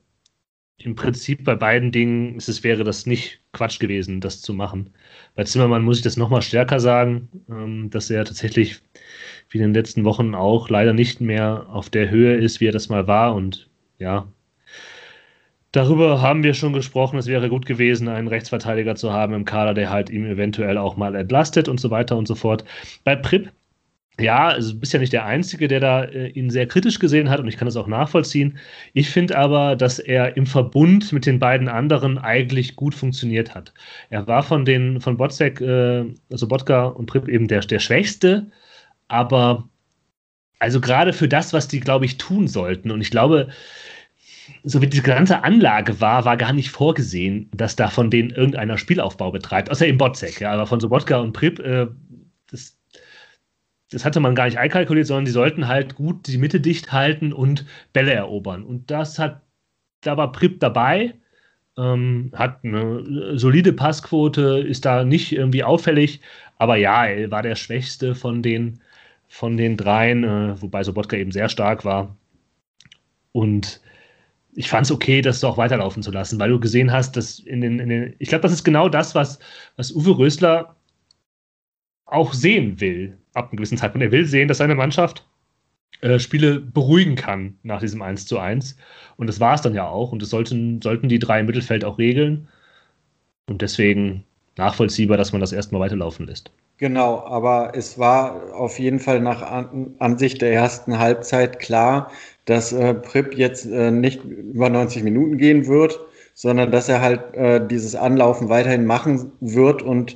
im Prinzip bei beiden Dingen ist es wäre das nicht Quatsch gewesen, das zu machen. Bei Zimmermann muss ich das nochmal stärker sagen, ähm, dass er tatsächlich wie in den letzten Wochen auch leider nicht mehr auf der Höhe ist, wie er das mal war. Und ja, darüber haben wir schon gesprochen. Es wäre gut gewesen, einen Rechtsverteidiger zu haben im Kader, der halt ihm eventuell auch mal entlastet und so weiter und so fort. Bei Prip ja, also du bist ja nicht der Einzige, der da äh, ihn sehr kritisch gesehen hat und ich kann das auch nachvollziehen. Ich finde aber, dass er im Verbund mit den beiden anderen eigentlich gut funktioniert hat. Er war von den von Botzek, äh, also Botka und Prip eben der, der Schwächste, aber also gerade für das, was die, glaube ich, tun sollten, und ich glaube, so wie die ganze Anlage war, war gar nicht vorgesehen, dass da von denen irgendeiner Spielaufbau betreibt, außer im Botzek, ja, aber von Sobotka und Prip, äh, das, das hatte man gar nicht einkalkuliert, sondern die sollten halt gut die Mitte dicht halten und Bälle erobern. Und das hat, da war Prip dabei, ähm, hat eine solide Passquote, ist da nicht irgendwie auffällig, aber ja, er war der Schwächste von den, von den dreien, äh, wobei Sobotka eben sehr stark war. Und ich fand es okay, das auch weiterlaufen zu lassen, weil du gesehen hast, dass in den, in den ich glaube, das ist genau das, was, was Uwe Rösler auch sehen will, ab einem gewissen Zeitpunkt. Er will sehen, dass seine Mannschaft äh, Spiele beruhigen kann nach diesem 1 zu 1. Und das war es dann ja auch. Und das sollten, sollten die drei im Mittelfeld auch regeln. Und deswegen nachvollziehbar, dass man das erstmal weiterlaufen lässt. Genau, aber es war auf jeden Fall nach Ansicht der ersten Halbzeit klar, dass äh, Prip jetzt äh, nicht über 90 Minuten gehen wird, sondern dass er halt äh, dieses Anlaufen weiterhin machen wird und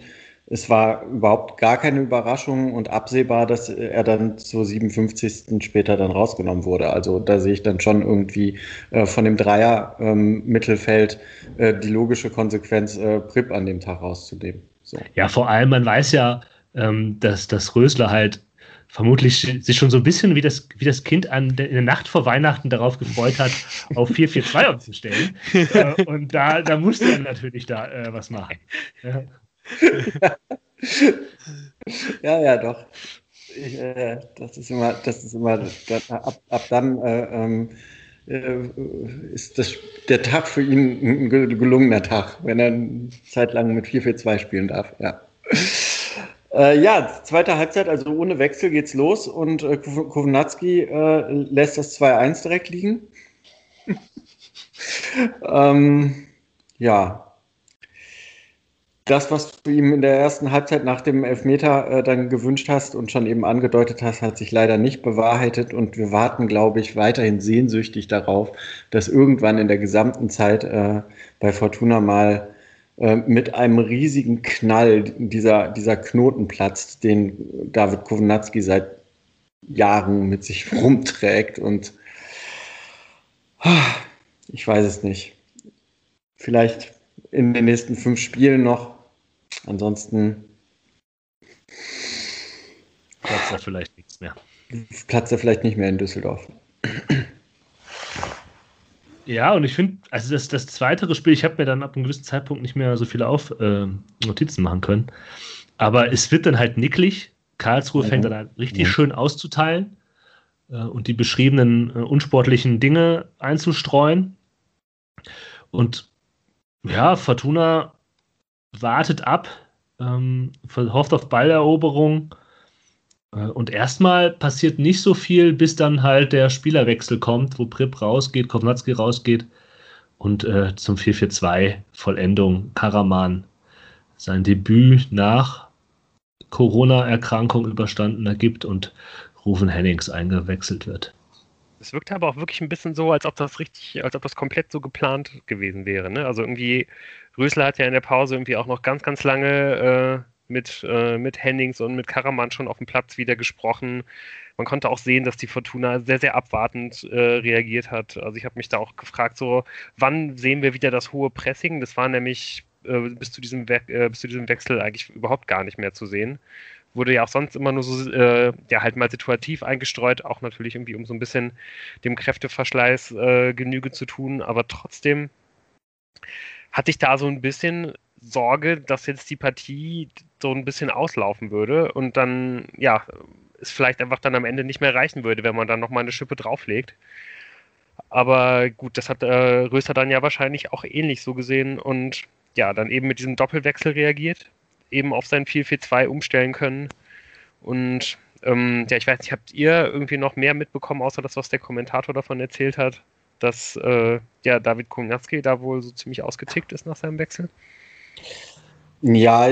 es war überhaupt gar keine Überraschung und absehbar, dass er dann zur 57. später dann rausgenommen wurde. Also da sehe ich dann schon irgendwie äh, von dem Dreier ähm, äh, die logische Konsequenz, äh, Prip an dem Tag rauszunehmen. So. Ja, vor allem, man weiß ja, ähm, dass das Rösler halt vermutlich sich schon so ein bisschen wie das, wie das Kind an der, in der Nacht vor Weihnachten darauf gefreut hat, auf 442 umzustellen. äh, und da, da musste er natürlich da äh, was machen. Ja. ja, ja, doch. Ich, äh, das ist immer, das ist immer, das, ab, ab dann äh, ähm, äh, ist das, der Tag für ihn ein gelungener Tag, wenn er eine Zeit lang mit 4-4-2 spielen darf. Ja. Äh, ja, zweite Halbzeit, also ohne Wechsel geht's los und äh, Kownatski äh, lässt das 2-1 direkt liegen. ähm, ja, das, was du ihm in der ersten Halbzeit nach dem Elfmeter äh, dann gewünscht hast und schon eben angedeutet hast, hat sich leider nicht bewahrheitet. Und wir warten, glaube ich, weiterhin sehnsüchtig darauf, dass irgendwann in der gesamten Zeit äh, bei Fortuna mal äh, mit einem riesigen Knall dieser, dieser Knoten platzt, den David Kownatski seit Jahren mit sich rumträgt. Und ich weiß es nicht. Vielleicht in den nächsten fünf Spielen noch. Ansonsten platzt er vielleicht nichts mehr. Platzt er vielleicht nicht mehr in Düsseldorf. Ja, und ich finde, also das, das zweitere Spiel, ich habe mir dann ab einem gewissen Zeitpunkt nicht mehr so viele Auf, äh, Notizen machen können. Aber es wird dann halt nicklig. Karlsruhe mhm. fängt dann halt richtig mhm. schön auszuteilen äh, und die beschriebenen äh, unsportlichen Dinge einzustreuen. Und ja, Fortuna wartet ab, ähm, hofft auf Balleroberung. Äh, und erstmal passiert nicht so viel, bis dann halt der Spielerwechsel kommt, wo Prip rausgeht, Kovnatski rausgeht und äh, zum 4-4-2 Vollendung Karaman sein Debüt nach Corona-Erkrankung überstanden ergibt und Rufen Hennings eingewechselt wird. Es wirkte aber auch wirklich ein bisschen so, als ob das richtig, als ob das komplett so geplant gewesen wäre. Ne? Also irgendwie, Rösler hat ja in der Pause irgendwie auch noch ganz, ganz lange äh, mit, äh, mit Hennings und mit Karaman schon auf dem Platz wieder gesprochen. Man konnte auch sehen, dass die Fortuna sehr, sehr abwartend äh, reagiert hat. Also ich habe mich da auch gefragt, so, wann sehen wir wieder das hohe Pressing? Das war nämlich äh, bis, zu diesem We äh, bis zu diesem Wechsel eigentlich überhaupt gar nicht mehr zu sehen wurde ja auch sonst immer nur so, äh, ja, halt mal situativ eingestreut, auch natürlich irgendwie, um so ein bisschen dem Kräfteverschleiß äh, Genüge zu tun, aber trotzdem hatte ich da so ein bisschen Sorge, dass jetzt die Partie so ein bisschen auslaufen würde und dann, ja, es vielleicht einfach dann am Ende nicht mehr reichen würde, wenn man dann nochmal eine Schippe drauflegt. Aber gut, das hat äh, Röster dann ja wahrscheinlich auch ähnlich so gesehen und ja, dann eben mit diesem Doppelwechsel reagiert eben auf sein 4-4-2 umstellen können. Und ähm, ja, ich weiß nicht, habt ihr irgendwie noch mehr mitbekommen, außer das, was der Kommentator davon erzählt hat, dass äh, ja, David Kognatski da wohl so ziemlich ausgetickt ist nach seinem Wechsel? Ja,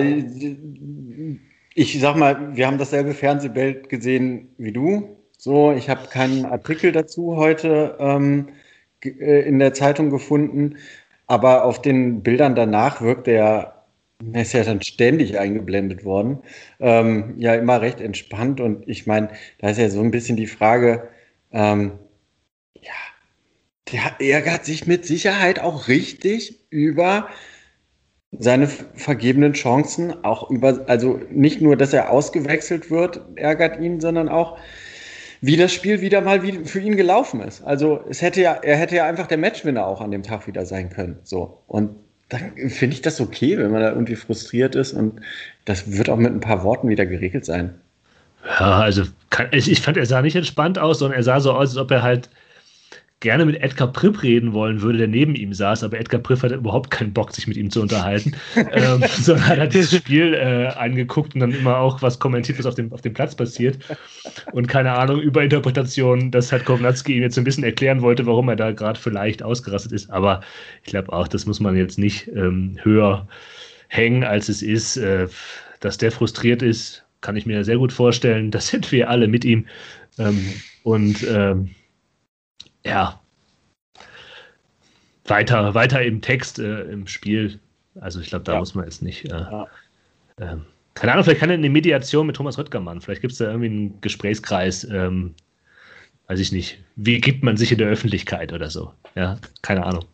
ich sag mal, wir haben dasselbe Fernsehbild gesehen wie du. So, ich habe keinen Artikel dazu heute ähm, äh, in der Zeitung gefunden, aber auf den Bildern danach wirkt er er ist ja dann ständig eingeblendet worden. Ähm, ja, immer recht entspannt. Und ich meine, da ist ja so ein bisschen die Frage, ähm, ja, der ärgert sich mit Sicherheit auch richtig über seine vergebenen Chancen, auch über, also nicht nur, dass er ausgewechselt wird, ärgert ihn, sondern auch, wie das Spiel wieder mal für ihn gelaufen ist. Also es hätte ja, er hätte ja einfach der Matchwinner auch an dem Tag wieder sein können. So. Und dann finde ich das okay, wenn man da irgendwie frustriert ist und das wird auch mit ein paar Worten wieder geregelt sein. Ja, also kann, ich fand, er sah nicht entspannt aus, sondern er sah so aus, als ob er halt gerne mit Edgar Pripp reden wollen würde, der neben ihm saß, aber Edgar Pripp hatte überhaupt keinen Bock, sich mit ihm zu unterhalten, ähm, sondern hat halt das Spiel äh, angeguckt und dann immer auch was kommentiert, was auf dem, auf dem Platz passiert. Und keine Ahnung, über Interpretationen, dass halt Kovnatski ihm jetzt ein bisschen erklären wollte, warum er da gerade vielleicht ausgerastet ist, aber ich glaube auch, das muss man jetzt nicht ähm, höher hängen, als es ist, äh, dass der frustriert ist, kann ich mir sehr gut vorstellen, das sind wir alle mit ihm. Ähm, und ähm, ja, weiter, weiter im Text, äh, im Spiel. Also ich glaube, da ja. muss man jetzt nicht. Äh, ja. äh, keine Ahnung, vielleicht kann er eine Mediation mit Thomas Röttgermann. Vielleicht gibt es da irgendwie einen Gesprächskreis. Ähm, weiß ich nicht. Wie gibt man sich in der Öffentlichkeit oder so? Ja, keine Ahnung.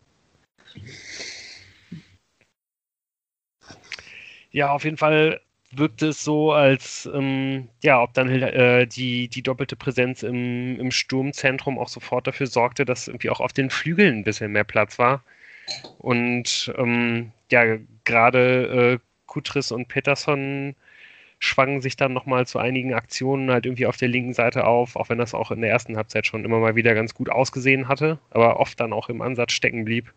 Ja, auf jeden Fall wirkt es so, als ähm, ja, ob dann äh, die, die doppelte Präsenz im, im Sturmzentrum auch sofort dafür sorgte, dass irgendwie auch auf den Flügeln ein bisschen mehr Platz war. Und ähm, ja, gerade äh, Kutris und Peterson schwangen sich dann nochmal zu einigen Aktionen halt irgendwie auf der linken Seite auf, auch wenn das auch in der ersten Halbzeit schon immer mal wieder ganz gut ausgesehen hatte, aber oft dann auch im Ansatz stecken blieb.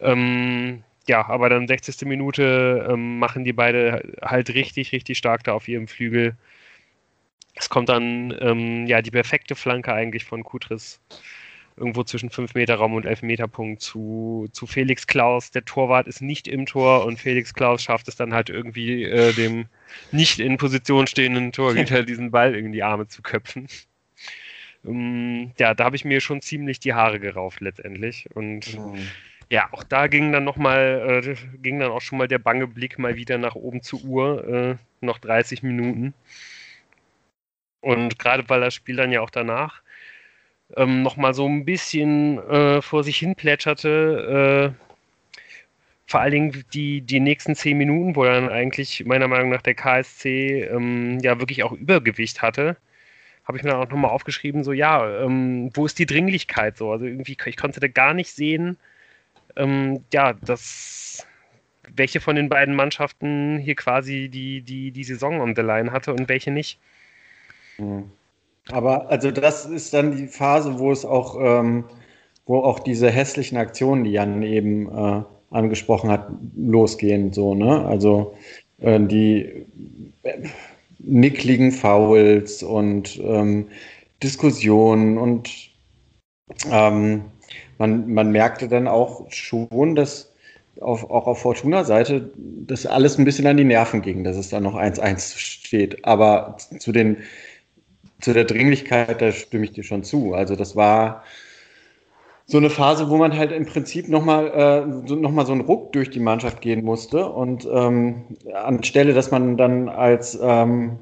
Ähm, ja, aber dann 60. Minute ähm, machen die beide halt richtig, richtig stark da auf ihrem Flügel. Es kommt dann ähm, ja die perfekte Flanke eigentlich von Kutris irgendwo zwischen 5 Meter Raum und 11 Meter Punkt zu, zu Felix Klaus. Der Torwart ist nicht im Tor und Felix Klaus schafft es dann halt irgendwie äh, dem nicht in Position stehenden Torhüter diesen Ball in die Arme zu köpfen. Um, ja, da habe ich mir schon ziemlich die Haare gerauft letztendlich und mhm ja, auch da ging dann noch mal, äh, ging dann auch schon mal der bange Blick mal wieder nach oben zur Uhr, äh, noch 30 Minuten. Und gerade weil das Spiel dann ja auch danach ähm, noch mal so ein bisschen äh, vor sich hin plätscherte, äh, vor allen Dingen die, die nächsten zehn Minuten, wo dann eigentlich meiner Meinung nach der KSC ähm, ja wirklich auch Übergewicht hatte, habe ich mir dann auch nochmal aufgeschrieben, so ja, ähm, wo ist die Dringlichkeit so? Also irgendwie, ich konnte da gar nicht sehen, ähm, ja, das, welche von den beiden Mannschaften hier quasi die, die, die Saison on the line hatte und welche nicht. Mhm. Aber also das ist dann die Phase, wo es auch, ähm, wo auch diese hässlichen Aktionen, die Jan eben äh, angesprochen hat, losgehen. So, ne? Also äh, die äh, nickligen Fouls und ähm, Diskussionen und ähm, man, man merkte dann auch schon, dass auf, auch auf Fortuna-Seite das alles ein bisschen an die Nerven ging, dass es dann noch 1-1 steht. Aber zu, den, zu der Dringlichkeit, da stimme ich dir schon zu. Also das war so eine Phase, wo man halt im Prinzip nochmal äh, so, noch so einen Ruck durch die Mannschaft gehen musste. Und ähm, anstelle, dass man dann als ähm,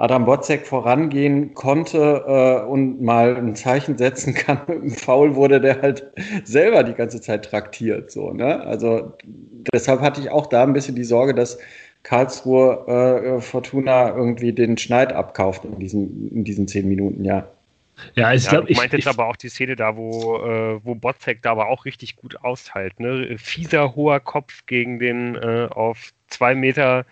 Adam Botzek vorangehen konnte äh, und mal ein Zeichen setzen kann mit dem Foul, wurde der halt selber die ganze Zeit traktiert. So, ne? Also deshalb hatte ich auch da ein bisschen die Sorge, dass Karlsruhe äh, Fortuna irgendwie den Schneid abkauft in diesen, in diesen zehn Minuten, ja. Ja, ich glaube, ich meinte jetzt aber auch die Szene da, wo, äh, wo Botzek da aber auch richtig gut austeilt. Ne? Fieser, hoher Kopf gegen den äh, auf zwei Meter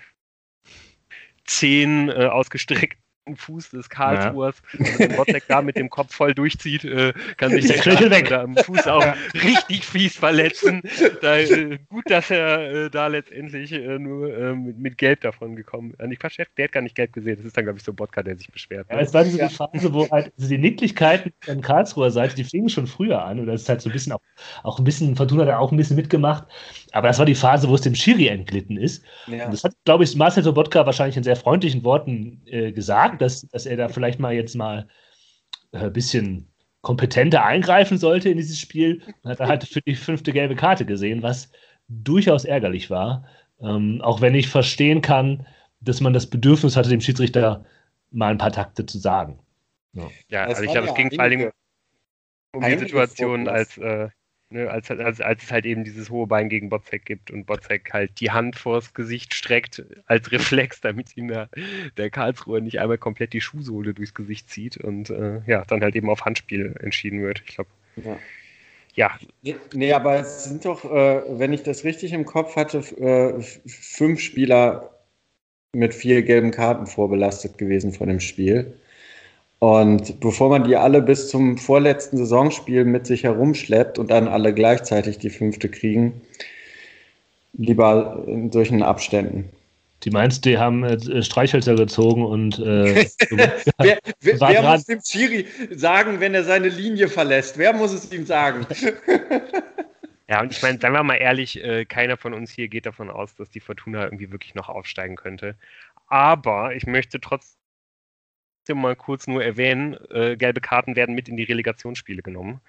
zehn äh, ausgestreckten Fuß des Karlsruhers, ja. wenn Wozzeck da mit dem Kopf voll durchzieht, äh, kann sich der Knöchel weg. am Fuß auch ja. richtig fies verletzen. Da, äh, gut, dass er äh, da letztendlich äh, nur äh, mit, mit, Gelb davon gekommen ist. Nicht Quatsch, der hat gar nicht gelb gesehen. Das ist dann, glaube ich, so ein Bodka, der sich beschwert. Ja, ne? es war so die Phase, wo halt also die Nicklichkeiten an Karlsruher Seite, die fingen schon früher an. Oder es ist halt so ein bisschen auch, auch ein bisschen, Fortuna hat auch ein bisschen mitgemacht. Aber das war die Phase, wo es dem Schiri entglitten ist. Ja. Und das hat, glaube ich, Marcel Sobotka wahrscheinlich in sehr freundlichen Worten äh, gesagt, dass, dass er da vielleicht mal jetzt mal ein äh, bisschen kompetenter eingreifen sollte in dieses Spiel. Und hat er halt für die fünfte gelbe Karte gesehen, was durchaus ärgerlich war. Ähm, auch wenn ich verstehen kann, dass man das Bedürfnis hatte, dem Schiedsrichter mal ein paar Takte zu sagen. Ja, ja also ich glaube, es ging vor allem um die Situation, als äh, Ne, als, als, als es halt eben dieses hohe Bein gegen Botzek gibt und Botzek halt die Hand vors Gesicht streckt als Reflex, damit ihm der, der Karlsruher nicht einmal komplett die Schuhsohle durchs Gesicht zieht und äh, ja, dann halt eben auf Handspiel entschieden wird. Ich glaube. Ja. ja. Nee, aber es sind doch, äh, wenn ich das richtig im Kopf hatte, äh, fünf Spieler mit vier gelben Karten vorbelastet gewesen von dem Spiel. Und bevor man die alle bis zum vorletzten Saisonspiel mit sich herumschleppt und dann alle gleichzeitig die fünfte kriegen, lieber in solchen Abständen. Die meinst, die haben äh, Streichhölzer gezogen und äh, wer, wer, wer muss dem Chiri sagen, wenn er seine Linie verlässt? Wer muss es ihm sagen? ja, und ich meine, seien wir mal ehrlich, äh, keiner von uns hier geht davon aus, dass die Fortuna irgendwie wirklich noch aufsteigen könnte. Aber ich möchte trotzdem trotzdem mal kurz nur erwähnen, äh, gelbe Karten werden mit in die Relegationsspiele genommen.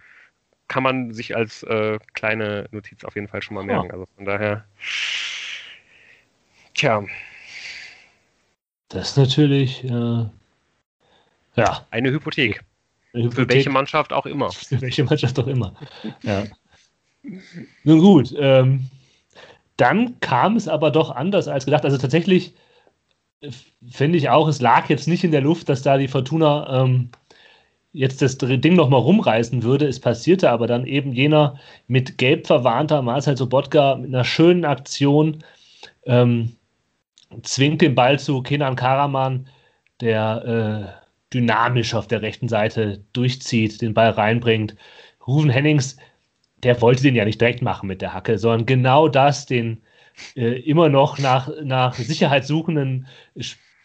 Kann man sich als äh, kleine Notiz auf jeden Fall schon mal merken. Oh. Also von daher. Tja. Das ist natürlich äh, ja. eine Hypothek. Eine Hypothek. Für welche Mannschaft auch immer. Für welche Mannschaft auch immer. Ja. Nun gut, ähm, dann kam es aber doch anders als gedacht. Also tatsächlich finde ich auch, es lag jetzt nicht in der Luft, dass da die Fortuna ähm, jetzt das Ding nochmal rumreißen würde. Es passierte aber dann eben jener mit gelb verwarnter Marcel Sobotka mit einer schönen Aktion ähm, zwingt den Ball zu Kenan Karaman, der äh, dynamisch auf der rechten Seite durchzieht, den Ball reinbringt. Ruven Hennings, der wollte den ja nicht direkt machen mit der Hacke, sondern genau das, den äh, immer noch nach, nach Sicherheit suchenden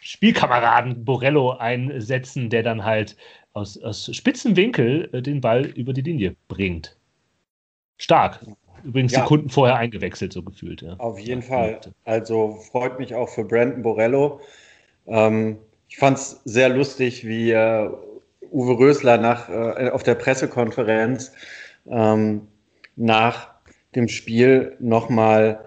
Spielkameraden Borello einsetzen, der dann halt aus, aus spitzen Winkel äh, den Ball über die Linie bringt. Stark. Übrigens ja. Sekunden vorher eingewechselt, so gefühlt. Ja. Auf jeden ja. Fall. Also freut mich auch für Brandon Borello. Ähm, ich fand es sehr lustig, wie äh, Uwe Rösler nach, äh, auf der Pressekonferenz ähm, nach dem Spiel nochmal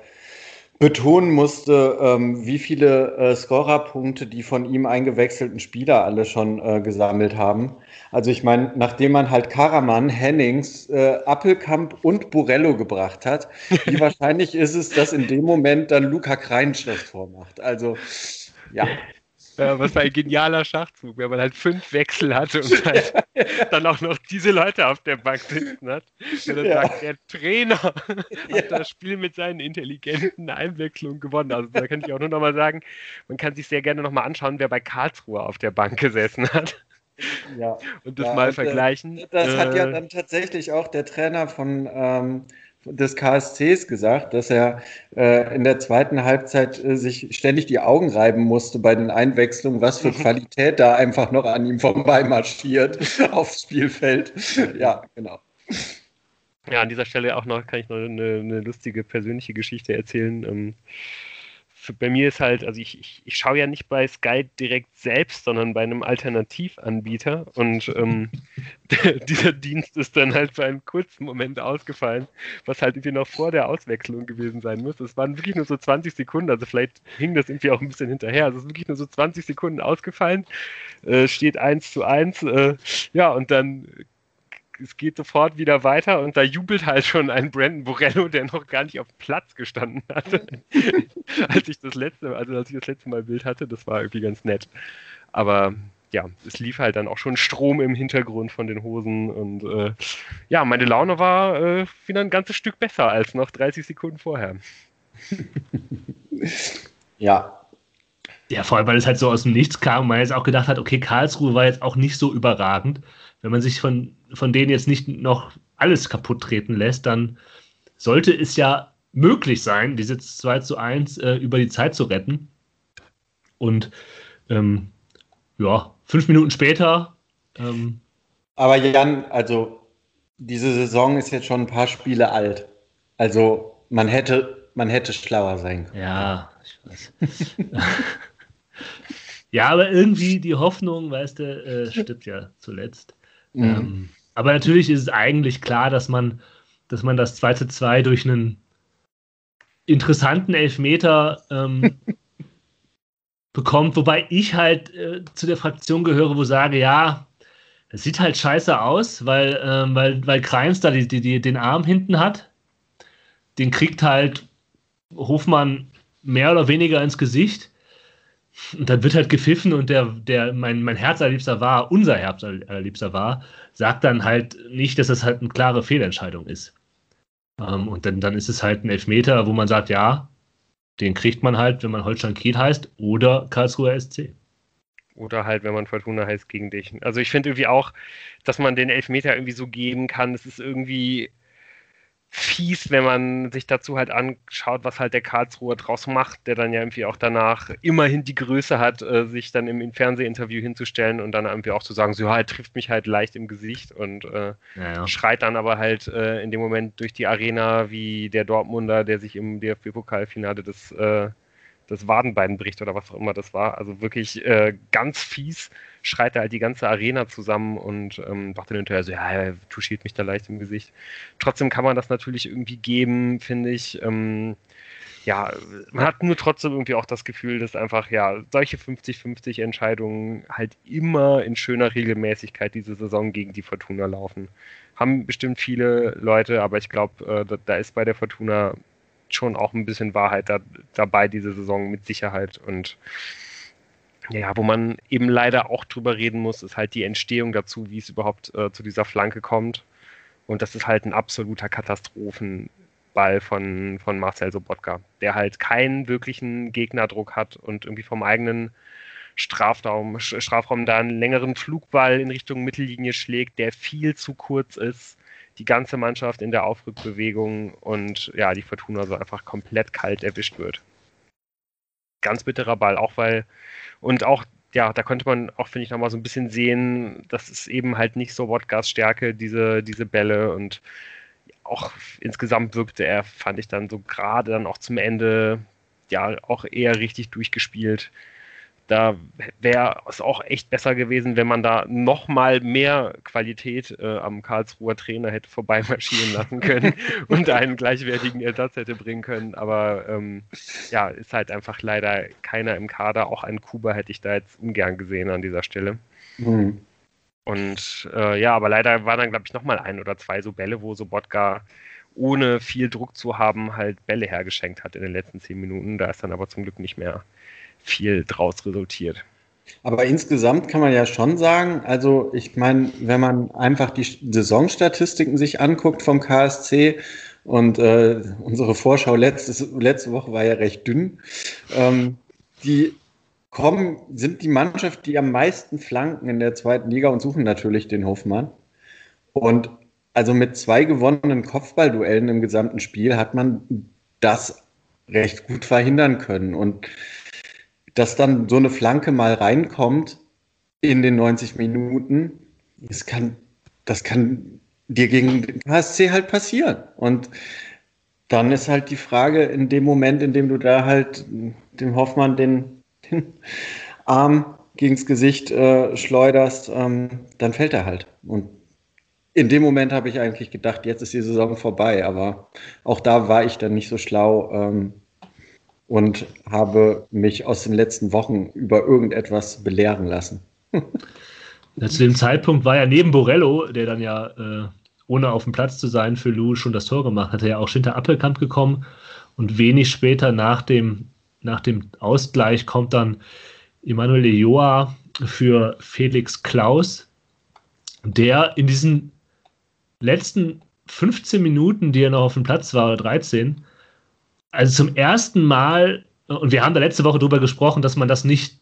betonen musste, ähm, wie viele äh, Scorerpunkte die von ihm eingewechselten Spieler alle schon äh, gesammelt haben. Also ich meine, nachdem man halt Karaman, Hennings, äh, Appelkamp und Borello gebracht hat, wie wahrscheinlich ist es, dass in dem Moment dann Luca Kreinsch das vormacht. Also ja. Ja, was war ein genialer Schachzug, wenn man halt fünf Wechsel hatte und halt dann auch noch diese Leute auf der Bank sitzen hat. Und dann ja. sagt, der Trainer hat das Spiel mit seinen intelligenten Einwechslungen gewonnen. Also da kann ich auch nur nochmal sagen, man kann sich sehr gerne nochmal anschauen, wer bei Karlsruhe auf der Bank gesessen hat. Ja. Und das mal und, äh, vergleichen. Das äh, hat ja äh, dann tatsächlich auch der Trainer von ähm, des KSCs gesagt, dass er äh, in der zweiten Halbzeit äh, sich ständig die Augen reiben musste bei den Einwechslungen, was für Qualität da einfach noch an ihm vorbei marschiert aufs Spielfeld. Ja, genau. Ja, an dieser Stelle auch noch kann ich noch eine, eine lustige persönliche Geschichte erzählen. Ähm, bei mir ist halt, also ich, ich, ich schaue ja nicht bei Sky direkt selbst, sondern bei einem Alternativanbieter und ähm, dieser Dienst ist dann halt für einen kurzen Moment ausgefallen, was halt irgendwie noch vor der Auswechslung gewesen sein muss. Es waren wirklich nur so 20 Sekunden, also vielleicht hing das irgendwie auch ein bisschen hinterher. Also es ist wirklich nur so 20 Sekunden ausgefallen, äh, steht 1 zu 1, äh, ja, und dann es geht sofort wieder weiter und da jubelt halt schon ein Brandon Borello, der noch gar nicht auf dem Platz gestanden hatte, als ich das letzte, also als ich das letzte Mal Bild hatte, das war irgendwie ganz nett. Aber ja, es lief halt dann auch schon Strom im Hintergrund von den Hosen und äh, ja, meine Laune war äh, wieder ein ganzes Stück besser als noch 30 Sekunden vorher. ja. Ja, vor allem, weil es halt so aus dem Nichts kam und man jetzt auch gedacht hat, okay, Karlsruhe war jetzt auch nicht so überragend wenn man sich von, von denen jetzt nicht noch alles kaputt treten lässt, dann sollte es ja möglich sein, diese 2 zu 1 äh, über die Zeit zu retten. Und ähm, ja, fünf Minuten später. Ähm, Aber Jan, also diese Saison ist jetzt schon ein paar Spiele alt. Also man hätte, man hätte schlauer sein können. Ja, ich weiß. ja, aber irgendwie die Hoffnung, weißt du, äh, stirbt ja zuletzt. Mhm. Ähm, aber natürlich ist es eigentlich klar, dass man, dass man das 2 zu 2 durch einen interessanten Elfmeter ähm, bekommt, wobei ich halt äh, zu der Fraktion gehöre, wo sage, ja, Es sieht halt scheiße aus, weil, ähm, weil, weil Kreins da die, die, die, den Arm hinten hat. Den kriegt halt Hofmann mehr oder weniger ins Gesicht. Und dann wird halt gepfiffen und der, der mein, mein Herzallerliebster war, unser Herzallerliebster war, sagt dann halt nicht, dass das halt eine klare Fehlentscheidung ist. Ähm, und dann, dann ist es halt ein Elfmeter, wo man sagt, ja, den kriegt man halt, wenn man Holstein Kiel heißt oder Karlsruher SC. Oder halt, wenn man Fortuna heißt, gegen dich. Also ich finde irgendwie auch, dass man den Elfmeter irgendwie so geben kann. Es ist irgendwie fies, wenn man sich dazu halt anschaut, was halt der Karlsruher draus macht, der dann ja irgendwie auch danach immerhin die Größe hat, äh, sich dann im, im, Fernsehinterview hinzustellen und dann irgendwie auch zu sagen, so ja, trifft mich halt leicht im Gesicht und äh, ja, ja. schreit dann aber halt äh, in dem Moment durch die Arena wie der Dortmunder, der sich im DFB-Pokalfinale des äh, das Wadenbein bricht oder was auch immer das war. Also wirklich äh, ganz fies schreit er halt die ganze Arena zusammen und ähm, macht dann hinterher so, ja, er touchiert mich da leicht im Gesicht. Trotzdem kann man das natürlich irgendwie geben, finde ich. Ähm, ja, man hat nur trotzdem irgendwie auch das Gefühl, dass einfach, ja, solche 50-50 Entscheidungen halt immer in schöner Regelmäßigkeit diese Saison gegen die Fortuna laufen. Haben bestimmt viele Leute, aber ich glaube, äh, da, da ist bei der Fortuna schon auch ein bisschen Wahrheit da, dabei diese Saison mit Sicherheit. Und ja, wo man eben leider auch drüber reden muss, ist halt die Entstehung dazu, wie es überhaupt äh, zu dieser Flanke kommt. Und das ist halt ein absoluter Katastrophenball von, von Marcel Sobotka, der halt keinen wirklichen Gegnerdruck hat und irgendwie vom eigenen Strafraum, Strafraum da einen längeren Flugball in Richtung Mittellinie schlägt, der viel zu kurz ist die ganze Mannschaft in der Aufrückbewegung und ja, die Fortuna so einfach komplett kalt erwischt wird. Ganz bitterer Ball, auch weil, und auch, ja, da konnte man auch, finde ich, nochmal so ein bisschen sehen, das ist eben halt nicht so Wodgas Stärke, diese, diese Bälle und auch insgesamt wirkte er, fand ich dann so gerade dann auch zum Ende, ja, auch eher richtig durchgespielt da wäre es auch echt besser gewesen, wenn man da noch mal mehr Qualität äh, am Karlsruher Trainer hätte vorbeimarschieren lassen können und einen gleichwertigen Ersatz hätte bringen können. Aber ähm, ja, ist halt einfach leider keiner im Kader. Auch einen Kuba hätte ich da jetzt ungern gesehen an dieser Stelle. Mhm. Und äh, ja, aber leider waren dann, glaube ich, noch mal ein oder zwei so Bälle, wo Sobotka ohne viel Druck zu haben, halt Bälle hergeschenkt hat in den letzten zehn Minuten. Da ist dann aber zum Glück nicht mehr viel draus resultiert. Aber insgesamt kann man ja schon sagen, also ich meine, wenn man einfach die Saisonstatistiken sich anguckt vom KSC und äh, unsere Vorschau letztes, letzte Woche war ja recht dünn, ähm, die kommen, sind die Mannschaft, die am meisten flanken in der zweiten Liga und suchen natürlich den Hofmann. Und also mit zwei gewonnenen Kopfballduellen im gesamten Spiel hat man das recht gut verhindern können. Und dass dann so eine Flanke mal reinkommt in den 90 Minuten, das kann, das kann dir gegen den HSC halt passieren. Und dann ist halt die Frage, in dem Moment, in dem du da halt dem Hoffmann den, den Arm gegens Gesicht äh, schleuderst, ähm, dann fällt er halt. Und in dem Moment habe ich eigentlich gedacht, jetzt ist die Saison vorbei. Aber auch da war ich dann nicht so schlau, ähm, und habe mich aus den letzten Wochen über irgendetwas belehren lassen. ja, zu dem Zeitpunkt war ja neben Borello, der dann ja äh, ohne auf dem Platz zu sein für Lou schon das Tor gemacht hatte, ja auch Schinter Appelkamp gekommen und wenig später nach dem, nach dem Ausgleich kommt dann Emanuel Joa für Felix Klaus, der in diesen letzten 15 Minuten, die er noch auf dem Platz war, oder 13, also zum ersten Mal, und wir haben da letzte Woche drüber gesprochen, dass man das nicht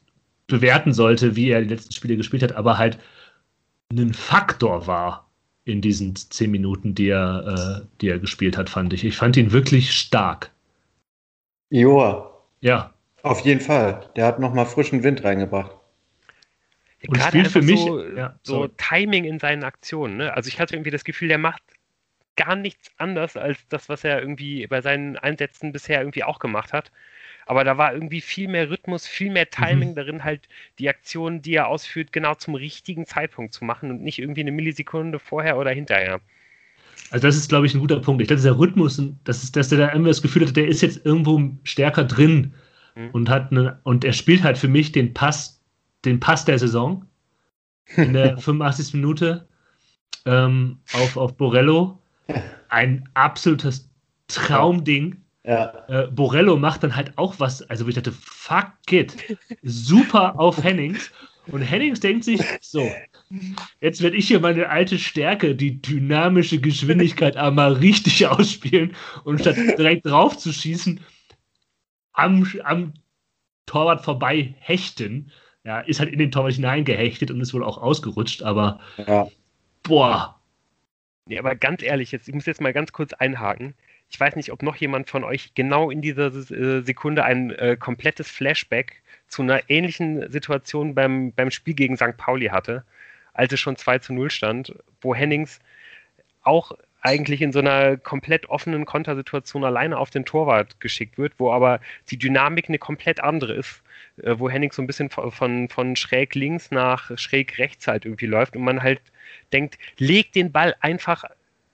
bewerten sollte, wie er die letzten Spiele gespielt hat, aber halt ein Faktor war in diesen zehn Minuten, die er, äh, die er gespielt hat, fand ich. Ich fand ihn wirklich stark. Joa. Ja. Auf jeden Fall. Der hat nochmal frischen Wind reingebracht. Und spielt für mich so, ja, so Timing in seinen Aktionen. Ne? Also ich hatte irgendwie das Gefühl, der macht gar nichts anders als das, was er irgendwie bei seinen Einsätzen bisher irgendwie auch gemacht hat. Aber da war irgendwie viel mehr Rhythmus, viel mehr Timing mhm. darin, halt die Aktionen, die er ausführt, genau zum richtigen Zeitpunkt zu machen und nicht irgendwie eine Millisekunde vorher oder hinterher. Also das ist, glaube ich, ein guter Punkt. Ich glaube, dieser Rhythmus, das ist, dass der da irgendwie das Gefühl hat, der ist jetzt irgendwo stärker drin mhm. und hat eine, und er spielt halt für mich den Pass, den Pass der Saison in der 85. Minute ähm, auf, auf Borello. Ein absolutes Traumding. Ja. Äh, Borello macht dann halt auch was, also ich dachte, fuck it. Super auf Hennings. Und Hennings denkt sich, so, jetzt werde ich hier meine alte Stärke, die dynamische Geschwindigkeit einmal richtig ausspielen und statt direkt drauf zu schießen, am, am Torwart vorbei hechten. Ja, ist halt in den Torwart hineingehechtet und ist wohl auch ausgerutscht, aber ja. boah. Ja, aber ganz ehrlich, jetzt, ich muss jetzt mal ganz kurz einhaken. Ich weiß nicht, ob noch jemand von euch genau in dieser äh, Sekunde ein äh, komplettes Flashback zu einer ähnlichen Situation beim, beim Spiel gegen St. Pauli hatte, als es schon 2 zu 0 stand, wo Hennings auch eigentlich in so einer komplett offenen Kontersituation alleine auf den Torwart geschickt wird, wo aber die Dynamik eine komplett andere ist, wo Henning so ein bisschen von, von schräg links nach schräg rechts halt irgendwie läuft und man halt denkt, leg den Ball einfach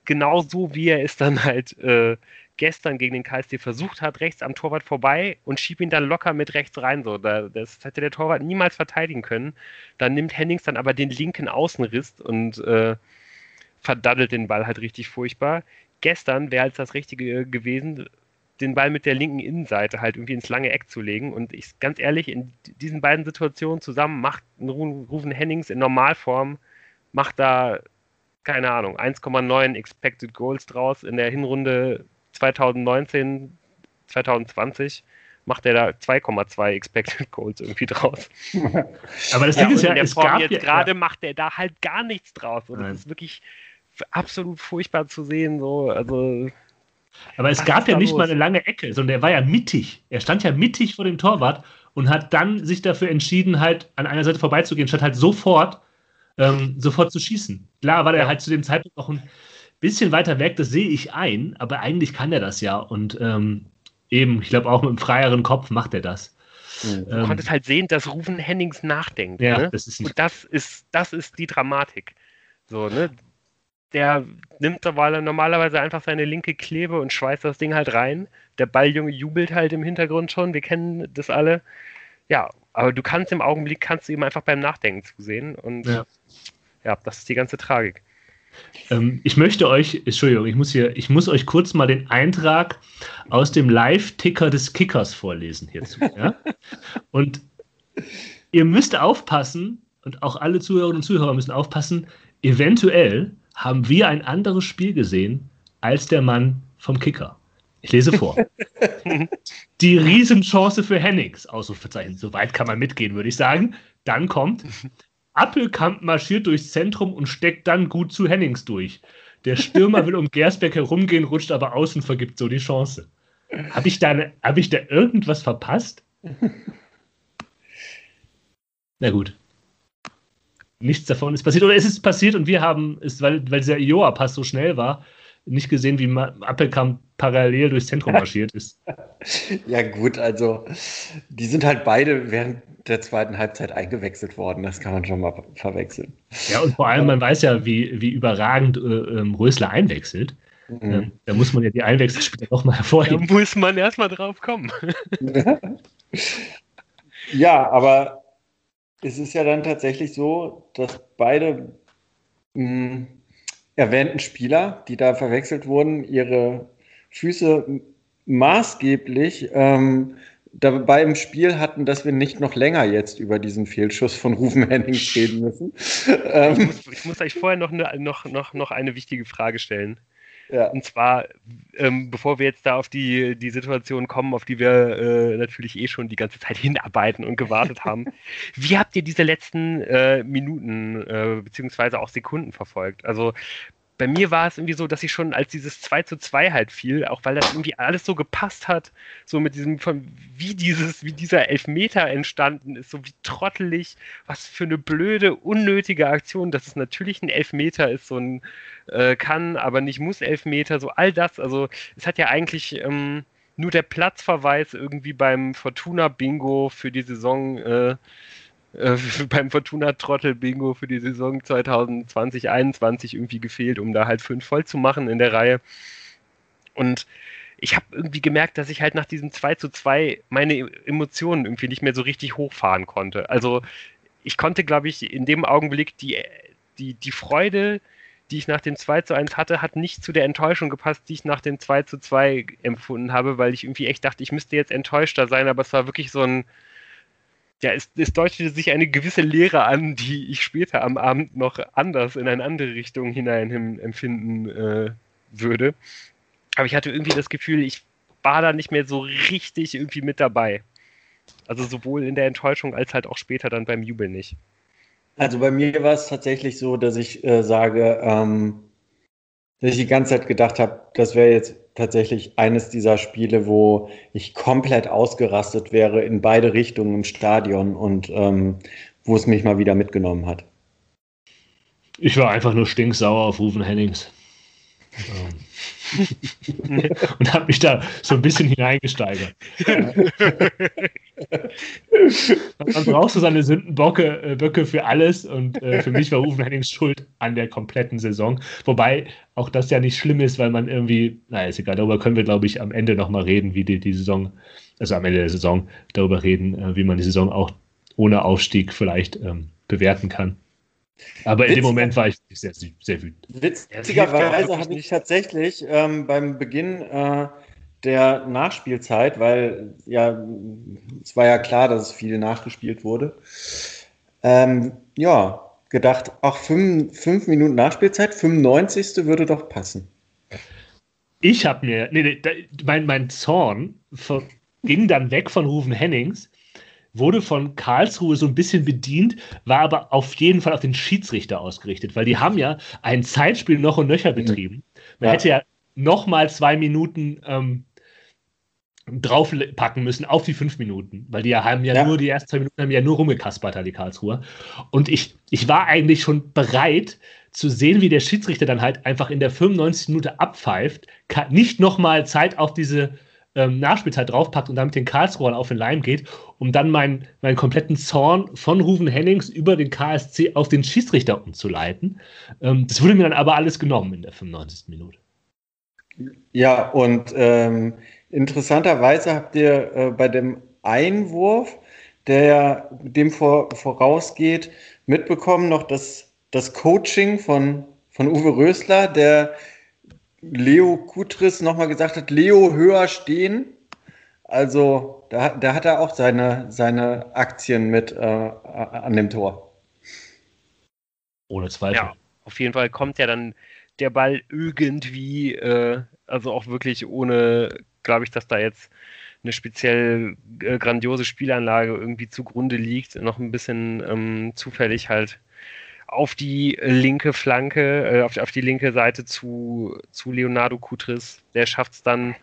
genau so, wie er es dann halt äh, gestern gegen den KSD versucht hat, rechts am Torwart vorbei und schieb ihn dann locker mit rechts rein. So, das hätte der Torwart niemals verteidigen können. Dann nimmt Hennings dann aber den linken Außenriss und äh, verdaddelt den Ball halt richtig furchtbar. Gestern wäre es das Richtige gewesen, den Ball mit der linken Innenseite halt irgendwie ins lange Eck zu legen. Und ich ganz ehrlich, in diesen beiden Situationen zusammen macht Rufen Hennings in Normalform, macht da, keine Ahnung, 1,9 Expected Goals draus. In der Hinrunde 2019, 2020 macht er da 2,2 Expected Goals irgendwie draus. Aber das Ding ja, ist ja, in der Form jetzt ja, gerade macht er da halt gar nichts draus. Und das ist wirklich absolut furchtbar zu sehen. So, also. Aber es gab ja nicht los? mal eine lange Ecke, sondern er war ja mittig. Er stand ja mittig vor dem Torwart und hat dann sich dafür entschieden, halt an einer Seite vorbeizugehen, statt halt sofort, ähm, sofort zu schießen. Klar war der halt zu dem Zeitpunkt noch ein bisschen weiter weg, das sehe ich ein, aber eigentlich kann er das ja. Und ähm, eben, ich glaube, auch mit einem freieren Kopf macht er das. Mhm. Du ähm, konntest halt sehen, dass Rufen Hennings nachdenkt. Ja, ne? das ist Und das ist, das ist die Dramatik. So, ne? Der nimmt normalerweise einfach seine linke Klebe und schweißt das Ding halt rein. Der Balljunge jubelt halt im Hintergrund schon, wir kennen das alle. Ja, aber du kannst im Augenblick, kannst du ihm einfach beim Nachdenken zusehen und ja, ja das ist die ganze Tragik. Ähm, ich möchte euch, Entschuldigung, ich muss hier, ich muss euch kurz mal den Eintrag aus dem Live-Ticker des Kickers vorlesen hierzu. Ja? und ihr müsst aufpassen, und auch alle Zuhörerinnen und Zuhörer müssen aufpassen, eventuell haben wir ein anderes Spiel gesehen als der Mann vom Kicker. Ich lese vor. Die Riesenchance für Hennings, Ausrufezeichen. So weit kann man mitgehen, würde ich sagen. Dann kommt, Appelkamp marschiert durchs Zentrum und steckt dann gut zu Hennings durch. Der Stürmer will um Gersbeck herumgehen, rutscht aber aus und vergibt so die Chance. Habe ich, da hab ich da irgendwas verpasst? Na gut nichts davon ist passiert. Oder ist es passiert und wir haben es, weil, weil dieser Ioa-Pass so schnell war, nicht gesehen, wie Appelkamp parallel durchs Zentrum marschiert ist. ja, gut, also die sind halt beide während der zweiten Halbzeit eingewechselt worden. Das kann man schon mal verwechseln. Ja, und vor allem, man weiß ja, wie, wie überragend äh, ähm, Rösler einwechselt. Mhm. Ähm, da muss man ja die Einwechselspieler doch mal hervorheben. Da muss man erstmal drauf kommen. ja, aber es ist ja dann tatsächlich so, dass beide mh, hm, erwähnten Spieler, die da verwechselt wurden, ihre Füße maßgeblich ähm, dabei im Spiel hatten, dass wir nicht noch länger jetzt über diesen Fehlschuss von Rufen Hennings reden müssen. ich, muss, ich muss euch vorher noch, eine, noch, noch, noch eine wichtige Frage stellen. Ja. Und zwar, ähm, bevor wir jetzt da auf die, die Situation kommen, auf die wir äh, natürlich eh schon die ganze Zeit hinarbeiten und gewartet haben. Wie habt ihr diese letzten äh, Minuten äh, beziehungsweise auch Sekunden verfolgt? Also bei mir war es irgendwie so, dass ich schon als dieses 2 zu 2 halt fiel, auch weil das irgendwie alles so gepasst hat, so mit diesem, von, wie dieses, wie dieser Elfmeter entstanden ist, so wie trottelig, was für eine blöde, unnötige Aktion, dass es natürlich ein Elfmeter ist, so ein äh, kann, aber nicht muss Elfmeter, so all das, also es hat ja eigentlich ähm, nur der Platzverweis irgendwie beim Fortuna-Bingo für die Saison äh, äh, beim Fortuna-Trottel-Bingo für die Saison 2020-21 irgendwie gefehlt, um da halt fünf voll zu machen in der Reihe. Und ich habe irgendwie gemerkt, dass ich halt nach diesem 2 zu 2 meine Emotionen irgendwie nicht mehr so richtig hochfahren konnte. Also ich konnte, glaube ich, in dem Augenblick die, die, die Freude, die ich nach dem 2 zu 1 hatte, hat nicht zu der Enttäuschung gepasst, die ich nach dem 2 zu 2 empfunden habe, weil ich irgendwie echt dachte, ich müsste jetzt enttäuschter sein, aber es war wirklich so ein, ja, es, es deutete sich eine gewisse Leere an, die ich später am Abend noch anders in eine andere Richtung hinein empfinden äh, würde. Aber ich hatte irgendwie das Gefühl, ich war da nicht mehr so richtig irgendwie mit dabei. Also sowohl in der Enttäuschung als halt auch später dann beim Jubel nicht. Also bei mir war es tatsächlich so, dass ich äh, sage, ähm, dass ich die ganze Zeit gedacht habe, das wäre jetzt tatsächlich eines dieser Spiele, wo ich komplett ausgerastet wäre in beide Richtungen im Stadion und ähm, wo es mich mal wieder mitgenommen hat. Ich war einfach nur stinksauer auf Rufen Hennings. Und habe mich da so ein bisschen hineingesteigert. Man braucht so seine Sündenböcke äh, Böcke für alles und äh, für mich war Rufen Hennings schuld an der kompletten Saison. Wobei auch das ja nicht schlimm ist, weil man irgendwie, naja, ist egal, darüber können wir, glaube ich, am Ende nochmal reden, wie die, die Saison, also am Ende der Saison, darüber reden, äh, wie man die Saison auch ohne Aufstieg vielleicht ähm, bewerten kann. Aber in dem Moment war ich sehr, sehr wütend. Witzigerweise habe ich tatsächlich ähm, beim Beginn äh, der Nachspielzeit, weil ja, es war ja klar, dass es viel nachgespielt wurde, ähm, ja, gedacht, auch fünf, fünf Minuten Nachspielzeit, 95. würde doch passen. Ich habe mir, nee, nee, mein, mein Zorn ging dann weg von Rufen Hennings wurde von Karlsruhe so ein bisschen bedient, war aber auf jeden Fall auf den Schiedsrichter ausgerichtet, weil die haben ja ein Zeitspiel noch und nöcher betrieben. Man ja. hätte ja noch mal zwei Minuten ähm, draufpacken müssen auf die fünf Minuten, weil die haben ja, ja, nur die ersten zwei Minuten haben ja nur rumgekaspert, die Karlsruhe. Und ich, ich war eigentlich schon bereit zu sehen, wie der Schiedsrichter dann halt einfach in der 95. Minute abpfeift, nicht nochmal Zeit auf diese ähm, Nachspielzeit draufpackt und damit den Karlsruher auf den Leim geht, um dann meinen, meinen kompletten Zorn von Ruven Hennings über den KSC auf den Schiedsrichter umzuleiten. Ähm, das wurde mir dann aber alles genommen in der 95. Minute. Ja, und ähm, interessanterweise habt ihr äh, bei dem Einwurf, der dem vor, vorausgeht, mitbekommen noch das, das Coaching von, von Uwe Rösler, der Leo Kutris nochmal gesagt hat, Leo höher stehen. Also da, da hat er auch seine, seine Aktien mit äh, an dem Tor. Ohne Zweifel. Ja, auf jeden Fall kommt ja dann der Ball irgendwie, äh, also auch wirklich ohne, glaube ich, dass da jetzt eine speziell äh, grandiose Spielanlage irgendwie zugrunde liegt, noch ein bisschen ähm, zufällig halt auf die linke Flanke, äh, auf, auf, die linke Seite zu, zu Leonardo Kutris. Der schafft es dann,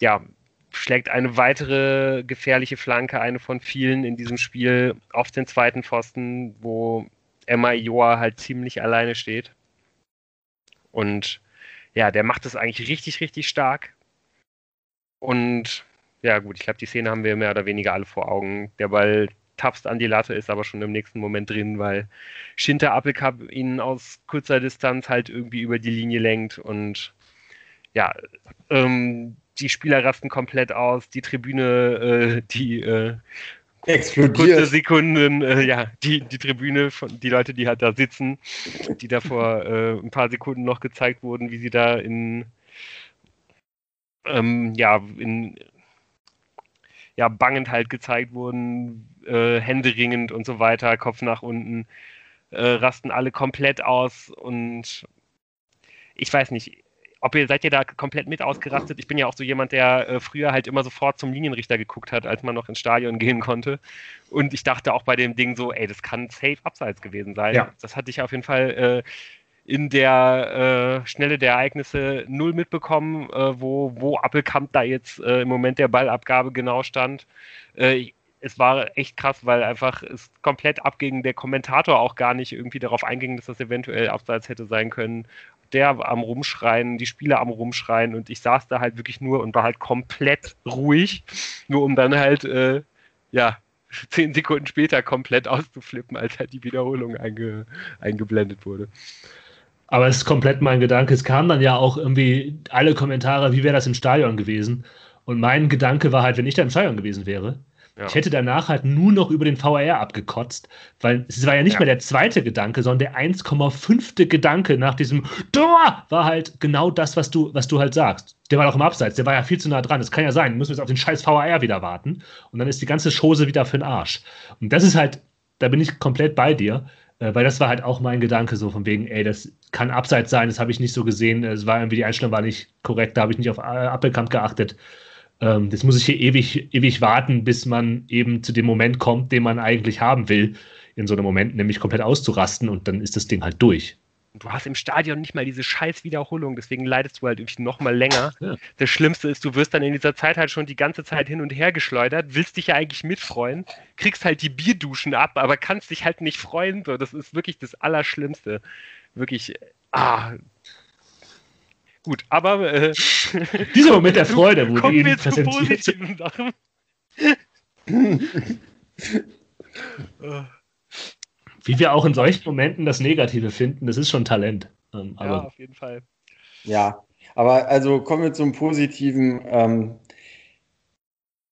ja, schlägt eine weitere gefährliche Flanke, eine von vielen in diesem Spiel, auf den zweiten Pfosten, wo Emma Joa halt ziemlich alleine steht. Und ja, der macht es eigentlich richtig, richtig stark. Und ja, gut, ich glaube, die Szene haben wir mehr oder weniger alle vor Augen. Der Ball tapst an die Latte, ist aber schon im nächsten Moment drin, weil Schinter Appelkamp ihn aus kurzer Distanz halt irgendwie über die Linie lenkt und ja, ähm, die Spieler rasten komplett aus, die Tribüne, äh, die äh, explodiert. Kurze Sekunden, äh, ja, die, die Tribüne, von, die Leute, die halt da sitzen, die da vor äh, ein paar Sekunden noch gezeigt wurden, wie sie da in, ähm, ja, in ja, bangend halt gezeigt wurden, äh, händeringend und so weiter, Kopf nach unten, äh, rasten alle komplett aus und ich weiß nicht, ob ihr seid ihr da komplett mit ausgerastet? Ich bin ja auch so jemand, der äh, früher halt immer sofort zum Linienrichter geguckt hat, als man noch ins Stadion gehen konnte. Und ich dachte auch bei dem Ding so, ey, das kann safe abseits gewesen sein. Ja. Das hatte ich auf jeden Fall äh, in der äh, Schnelle der Ereignisse null mitbekommen, äh, wo, wo Appelkamp da jetzt äh, im Moment der Ballabgabe genau stand. Äh, es war echt krass, weil einfach es komplett abging, der Kommentator auch gar nicht irgendwie darauf einging, dass das eventuell abseits hätte sein können. Der am Rumschreien, die Spieler am Rumschreien und ich saß da halt wirklich nur und war halt komplett ruhig, nur um dann halt, äh, ja, zehn Sekunden später komplett auszuflippen, als halt die Wiederholung einge eingeblendet wurde. Aber es ist komplett mein Gedanke. Es kamen dann ja auch irgendwie alle Kommentare, wie wäre das im Stadion gewesen? Und mein Gedanke war halt, wenn ich da im Stadion gewesen wäre, Ja. Ich hätte danach halt nur noch über den VAR abgekotzt, weil es war ja nicht ja. mehr der zweite Gedanke, sondern der 1,5. Gedanke nach diesem Tor war halt genau das, was du, was du halt sagst. Der war doch im Abseits, der war ja viel zu nah dran. Das kann ja sein. Müssen wir jetzt auf den scheiß VAR wieder warten. Und dann ist die ganze Chose wieder für den Arsch. Und das ist halt, da bin ich komplett bei dir, weil das war halt auch mein Gedanke, so von wegen, ey, das kann Abseits sein, das habe ich nicht so gesehen. Es war irgendwie, die Einstellung war nicht korrekt, da habe ich nicht auf Appelkamp geachtet. Ähm, das muss ich hier ewig, ewig warten, bis man eben zu dem Moment kommt, den man eigentlich haben will, in so einem Moment, nämlich komplett auszurasten und dann ist das Ding halt durch. Du hast im Stadion nicht mal diese scheiß Wiederholung, deswegen leidest du halt irgendwie noch mal länger. Ja. Das Schlimmste ist, du wirst dann in dieser Zeit halt schon die ganze Zeit hin und her geschleudert, willst dich ja eigentlich mitfreuen, kriegst halt die Bierduschen ab, aber kannst dich halt nicht freuen. So, das ist wirklich das Allerschlimmste. Wirklich, ah, Gut, aber äh, dieser Moment der Freude, wo die ihn präsentiert. Sachen. Wie wir auch in solchen Momenten das Negative finden, das ist schon Talent. Ähm, ja, auf jeden Fall. Ja, aber also kommen wir zum Positiven. Ähm,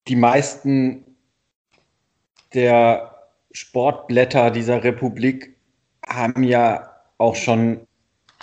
die meisten der Sportblätter dieser Republik haben ja auch schon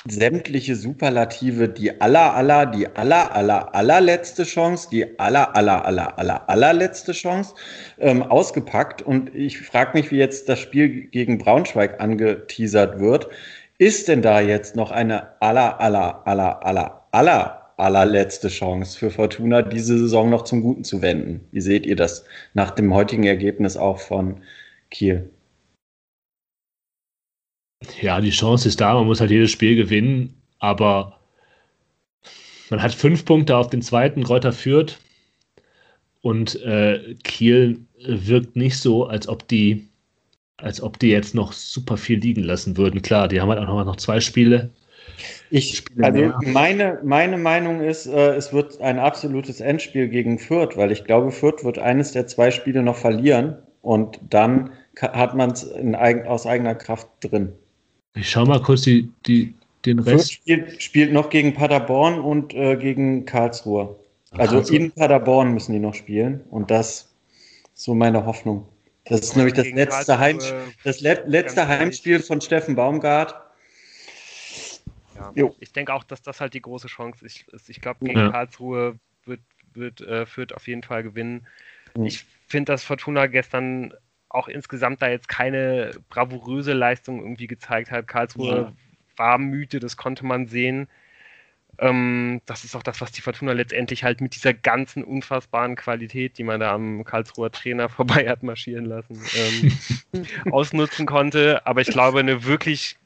sämtliche Superlative, die aller, aller, die aller, aller, allerletzte Chance, die aller, aller, aller, aller, allerletzte Chance ähm, ausgepackt. Und ich frage mich, wie jetzt das Spiel gegen Braunschweig angeteasert wird. Ist denn da jetzt noch eine aller, aller, aller, aller, aller allerletzte Chance für Fortuna, diese Saison noch zum Guten zu wenden? Wie seht ihr das nach dem heutigen Ergebnis auch von Kiel? Ja, die Chance ist da, man muss halt jedes Spiel gewinnen, aber man hat fünf Punkte auf den zweiten, Kräuter führt und äh, Kiel wirkt nicht so, als ob die als ob die jetzt noch super viel liegen lassen würden. Klar, die haben halt auch noch, noch zwei Spiele. Ich, Spiele also meine, meine Meinung ist, äh, es wird ein absolutes Endspiel gegen Fürth, weil ich glaube, Fürth wird eines der zwei Spiele noch verlieren und dann hat man es aus eigener Kraft drin. Ich schau mal kurz die, die, den Rest. Spielt, spielt noch gegen Paderborn und äh, gegen Karlsruhe. Also Karlsruhe. in Paderborn müssen die noch spielen und das ist so meine Hoffnung. Das ist nämlich das letzte, Heim, das le letzte Heimspiel von Steffen Baumgart. Ja, ich denke auch, dass das halt die große Chance ist. Ich glaube, gegen ja. Karlsruhe wird, wird äh, Fürth auf jeden Fall gewinnen. Mhm. Ich finde, dass Fortuna gestern auch insgesamt da jetzt keine bravouröse Leistung irgendwie gezeigt hat. Karlsruhe ja. war müde, das konnte man sehen. Ähm, das ist auch das, was die Fortuna letztendlich halt mit dieser ganzen unfassbaren Qualität, die man da am Karlsruher Trainer vorbei hat marschieren lassen, ähm, ausnutzen konnte. Aber ich glaube, eine wirklich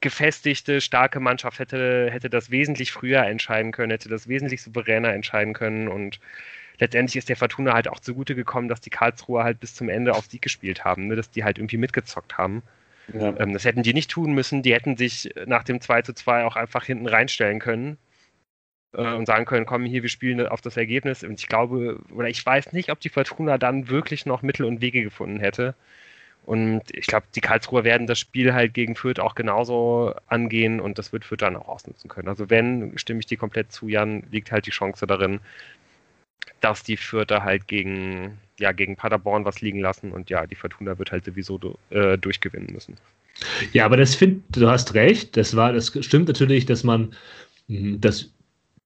gefestigte, starke Mannschaft hätte, hätte das wesentlich früher entscheiden können, hätte das wesentlich souveräner entscheiden können und letztendlich ist der Fortuna halt auch zugute gekommen, dass die Karlsruher halt bis zum Ende auf Sieg gespielt haben, ne? dass die halt irgendwie mitgezockt haben. Ja. Ähm, das hätten die nicht tun müssen. Die hätten sich nach dem 2 zu 2 auch einfach hinten reinstellen können äh, und sagen können, komm hier, wir spielen auf das Ergebnis. Und ich glaube, oder ich weiß nicht, ob die Fortuna dann wirklich noch Mittel und Wege gefunden hätte. Und ich glaube, die Karlsruher werden das Spiel halt gegen Fürth auch genauso angehen und das wird Fürth dann auch ausnutzen können. Also wenn, stimme ich dir komplett zu, Jan, liegt halt die Chance darin, dass die Fürther halt gegen, ja, gegen Paderborn was liegen lassen und ja, die Fortuna wird halt sowieso äh, durchgewinnen müssen. Ja, aber das finde, du hast recht, das war, das stimmt natürlich, dass man hm, das,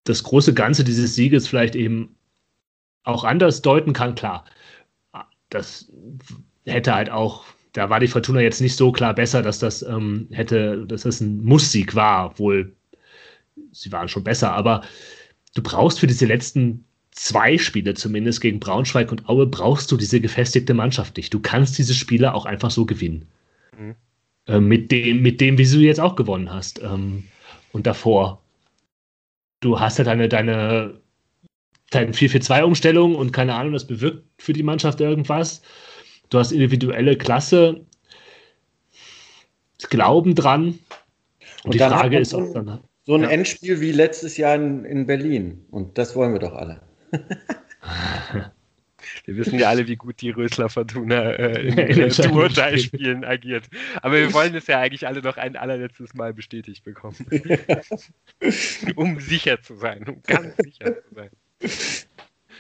das große Ganze dieses Sieges vielleicht eben auch anders deuten kann, klar. Das hätte halt auch, da war die Fortuna jetzt nicht so klar besser, dass das ähm, hätte, dass das ein Musssieg war, obwohl sie waren schon besser, aber du brauchst für diese letzten zwei Spiele zumindest gegen Braunschweig und Aue brauchst du diese gefestigte Mannschaft nicht. Du kannst diese Spiele auch einfach so gewinnen. Mhm. Äh, mit, dem, mit dem, wie du jetzt auch gewonnen hast. Ähm, und davor. Du hast ja deine, deine, deine 4-4-2-Umstellung und keine Ahnung, das bewirkt für die Mannschaft irgendwas. Du hast individuelle Klasse, Glauben dran. Und, und die Frage ist auch dann. So ein ja. Endspiel wie letztes Jahr in, in Berlin. Und das wollen wir doch alle. Wir wissen ja alle, wie gut die Rösler Fortuna äh, in, in Tourteilspielen agiert. Aber wir wollen es ja eigentlich alle noch ein allerletztes Mal bestätigt bekommen. um sicher zu sein, um ganz sicher zu sein.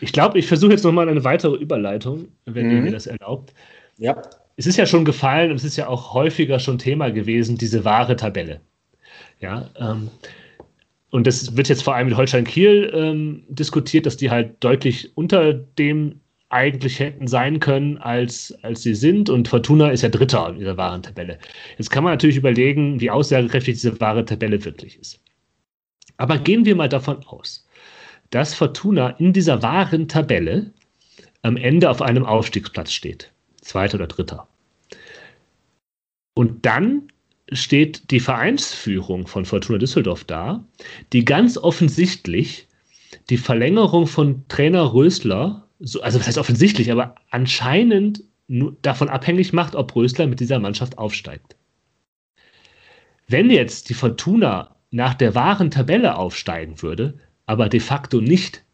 Ich glaube, ich versuche jetzt nochmal eine weitere Überleitung, wenn mhm. ihr mir das erlaubt. Ja. Es ist ja schon gefallen und es ist ja auch häufiger schon Thema gewesen, diese wahre Tabelle. Ja, ähm, und das wird jetzt vor allem mit Holstein Kiel ähm, diskutiert, dass die halt deutlich unter dem eigentlich hätten sein können, als, als sie sind. Und Fortuna ist ja Dritter in dieser wahren Tabelle. Jetzt kann man natürlich überlegen, wie aussagekräftig diese wahre Tabelle wirklich ist. Aber gehen wir mal davon aus, dass Fortuna in dieser wahren Tabelle am Ende auf einem Aufstiegsplatz steht. Zweiter oder dritter. Und dann steht die Vereinsführung von Fortuna Düsseldorf da, die ganz offensichtlich die Verlängerung von Trainer Rösler so, also das heißt offensichtlich, aber anscheinend davon abhängig macht, ob Rösler mit dieser Mannschaft aufsteigt. Wenn jetzt die Fortuna nach der wahren Tabelle aufsteigen würde, aber de facto nicht,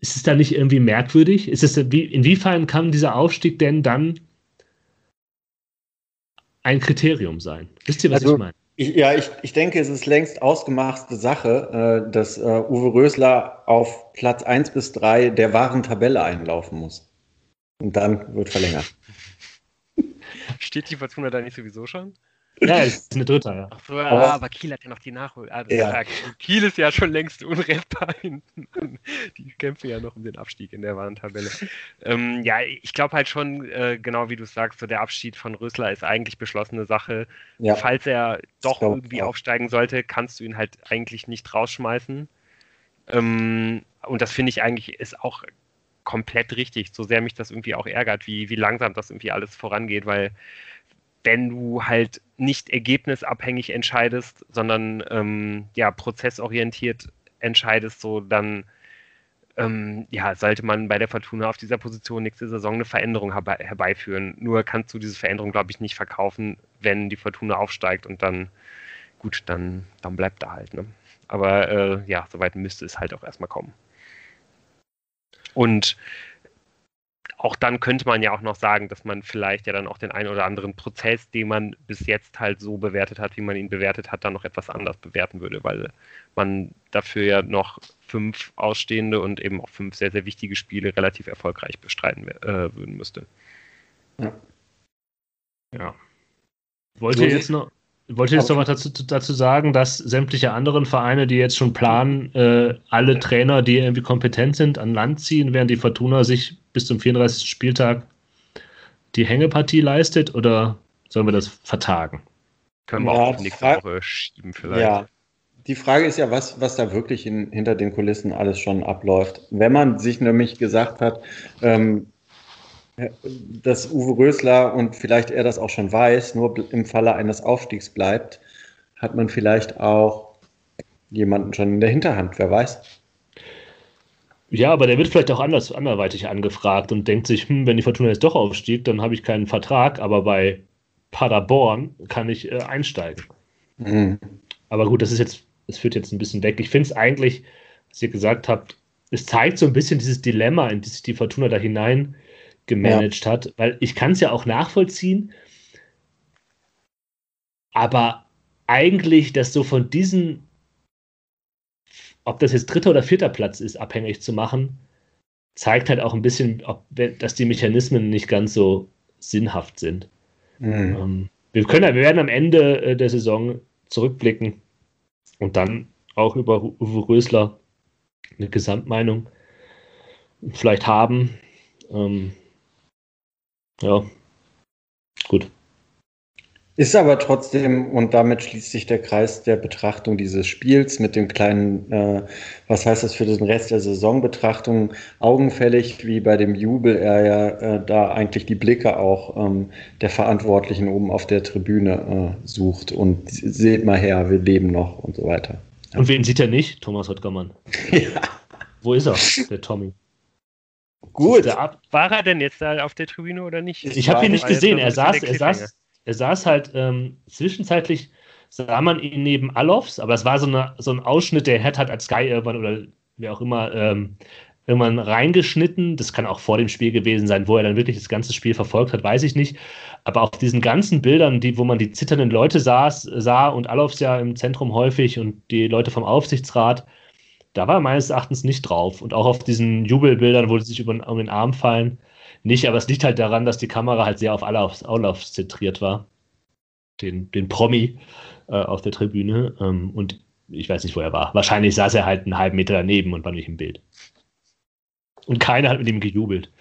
ist es dann nicht irgendwie merkwürdig? Ist es, inwiefern kann dieser Aufstieg denn dann ein Kriterium sein? Wisst ihr, was also, ich meine? Ich, ja, ich, ich denke, es ist längst ausgemachte Sache, äh, dass äh, Uwe Rösler auf Platz 1 bis 3 der wahren Tabelle einlaufen muss. Und dann wird verlängert. Steht die Fortuna da nicht sowieso schon? Ja, es ist eine Dritte, ja. Ach so, ja, aber, aber, Kiel hat ja noch die Nachhol. Ah, ja. Kiel ist ja schon längst unrettbar hinten. Die kämpfen ja noch um den Abstieg in der Warntabelle. ähm, ja, ich glaube halt schon, äh, genau wie du sagst, so der Abschied von Rösler ist eigentlich beschlossene Sache. Ja. Falls er doch irgendwie auch. aufsteigen sollte, kannst du ihn halt eigentlich nicht rausschmeißen. Ähm, und das finde ich eigentlich ist auch komplett richtig, so sehr mich das irgendwie auch ärgert, wie, wie langsam das irgendwie alles vorangeht, weil wenn du halt nicht ergebnisabhängig entscheidest, sondern ähm, ja, prozessorientiert entscheidest, so dann ähm, ja, sollte man bei der Fortuna auf dieser Position nächste Saison eine Veränderung herbe herbeiführen. Nur kannst du diese Veränderung, glaube ich, nicht verkaufen, wenn die Fortuna aufsteigt und dann, gut, dann, dann bleibt da halt. Ne? Aber äh, ja, soweit müsste es halt auch erstmal kommen. Und auch dann könnte man ja auch noch sagen, dass man vielleicht ja dann auch den einen oder anderen Prozess, den man bis jetzt halt so bewertet hat, wie man ihn bewertet hat, dann noch etwas anders bewerten würde, weil man dafür ja noch fünf ausstehende und eben auch fünf sehr, sehr wichtige Spiele relativ erfolgreich bestreiten äh, würden müsste. Ja. Ja. Wollt ihr jetzt noch, wollt ihr jetzt noch was dazu, dazu, sagen, dass sämtliche anderen Vereine, die jetzt schon planen, äh, alle Trainer, die irgendwie kompetent sind, an Land ziehen, während die Fortuna sich bis zum 34. Spieltag die Hängepartie leistet oder sollen wir das vertagen? Können wir ja, auch nächste Woche schieben vielleicht. Ja, die Frage ist ja, was, was da wirklich in, hinter den Kulissen alles schon abläuft. Wenn man sich nämlich gesagt hat, ähm, dass Uwe Rösler und vielleicht er das auch schon weiß, nur im Falle eines Aufstiegs bleibt, hat man vielleicht auch jemanden schon in der Hinterhand, wer weiß. Ja, aber der wird vielleicht auch anders, anderweitig angefragt und denkt sich, hm, wenn die Fortuna jetzt doch aufstieg, dann habe ich keinen Vertrag, aber bei Paderborn kann ich äh, einsteigen. Mhm. Aber gut, das ist jetzt, das führt jetzt ein bisschen weg. Ich finde es eigentlich, was ihr gesagt habt, es zeigt so ein bisschen dieses Dilemma, in das sich die Fortuna da hinein gemanagt ja. hat, weil ich kann es ja auch nachvollziehen, aber eigentlich, dass so von diesen ob das jetzt dritter oder vierter Platz ist, abhängig zu machen, zeigt halt auch ein bisschen, ob, dass die Mechanismen nicht ganz so sinnhaft sind. Mhm. Ähm, wir, können, wir werden am Ende äh, der Saison zurückblicken und dann auch über Uwe Rösler eine Gesamtmeinung vielleicht haben. Ähm, ja, gut. Ist aber trotzdem, und damit schließt sich der Kreis der Betrachtung dieses Spiels mit dem kleinen, äh, was heißt das für den Rest der Saisonbetrachtung, augenfällig, wie bei dem Jubel er ja äh, da eigentlich die Blicke auch ähm, der Verantwortlichen oben auf der Tribüne äh, sucht und seht mal her, wir leben noch und so weiter. Ja. Und wen sieht er nicht? Thomas Ottgermann. ja. Wo ist er, der Tommy? Gut. War er denn jetzt da auf der Tribüne oder nicht? Ich, habe ihn nicht gesehen. Er saß, er saß, er saß halt ähm, zwischenzeitlich, sah man ihn neben Alofs, aber es war so, eine, so ein Ausschnitt, der hat halt als Sky irgendwann oder wer auch immer ähm, irgendwann reingeschnitten. Das kann auch vor dem Spiel gewesen sein, wo er dann wirklich das ganze Spiel verfolgt hat, weiß ich nicht. Aber auf diesen ganzen Bildern, die, wo man die zitternden Leute saß, sah und Alofs ja im Zentrum häufig und die Leute vom Aufsichtsrat, da war er meines Erachtens nicht drauf. Und auch auf diesen Jubelbildern, wo sie sich über, um den Arm fallen, nicht. Aber es liegt halt daran, dass die Kamera halt sehr auf Olaf zentriert war. Den, den Promi äh, auf der Tribüne. Ähm, und ich weiß nicht, wo er war. Wahrscheinlich saß er halt einen halben Meter daneben und war nicht im Bild. Und keiner hat mit ihm gejubelt.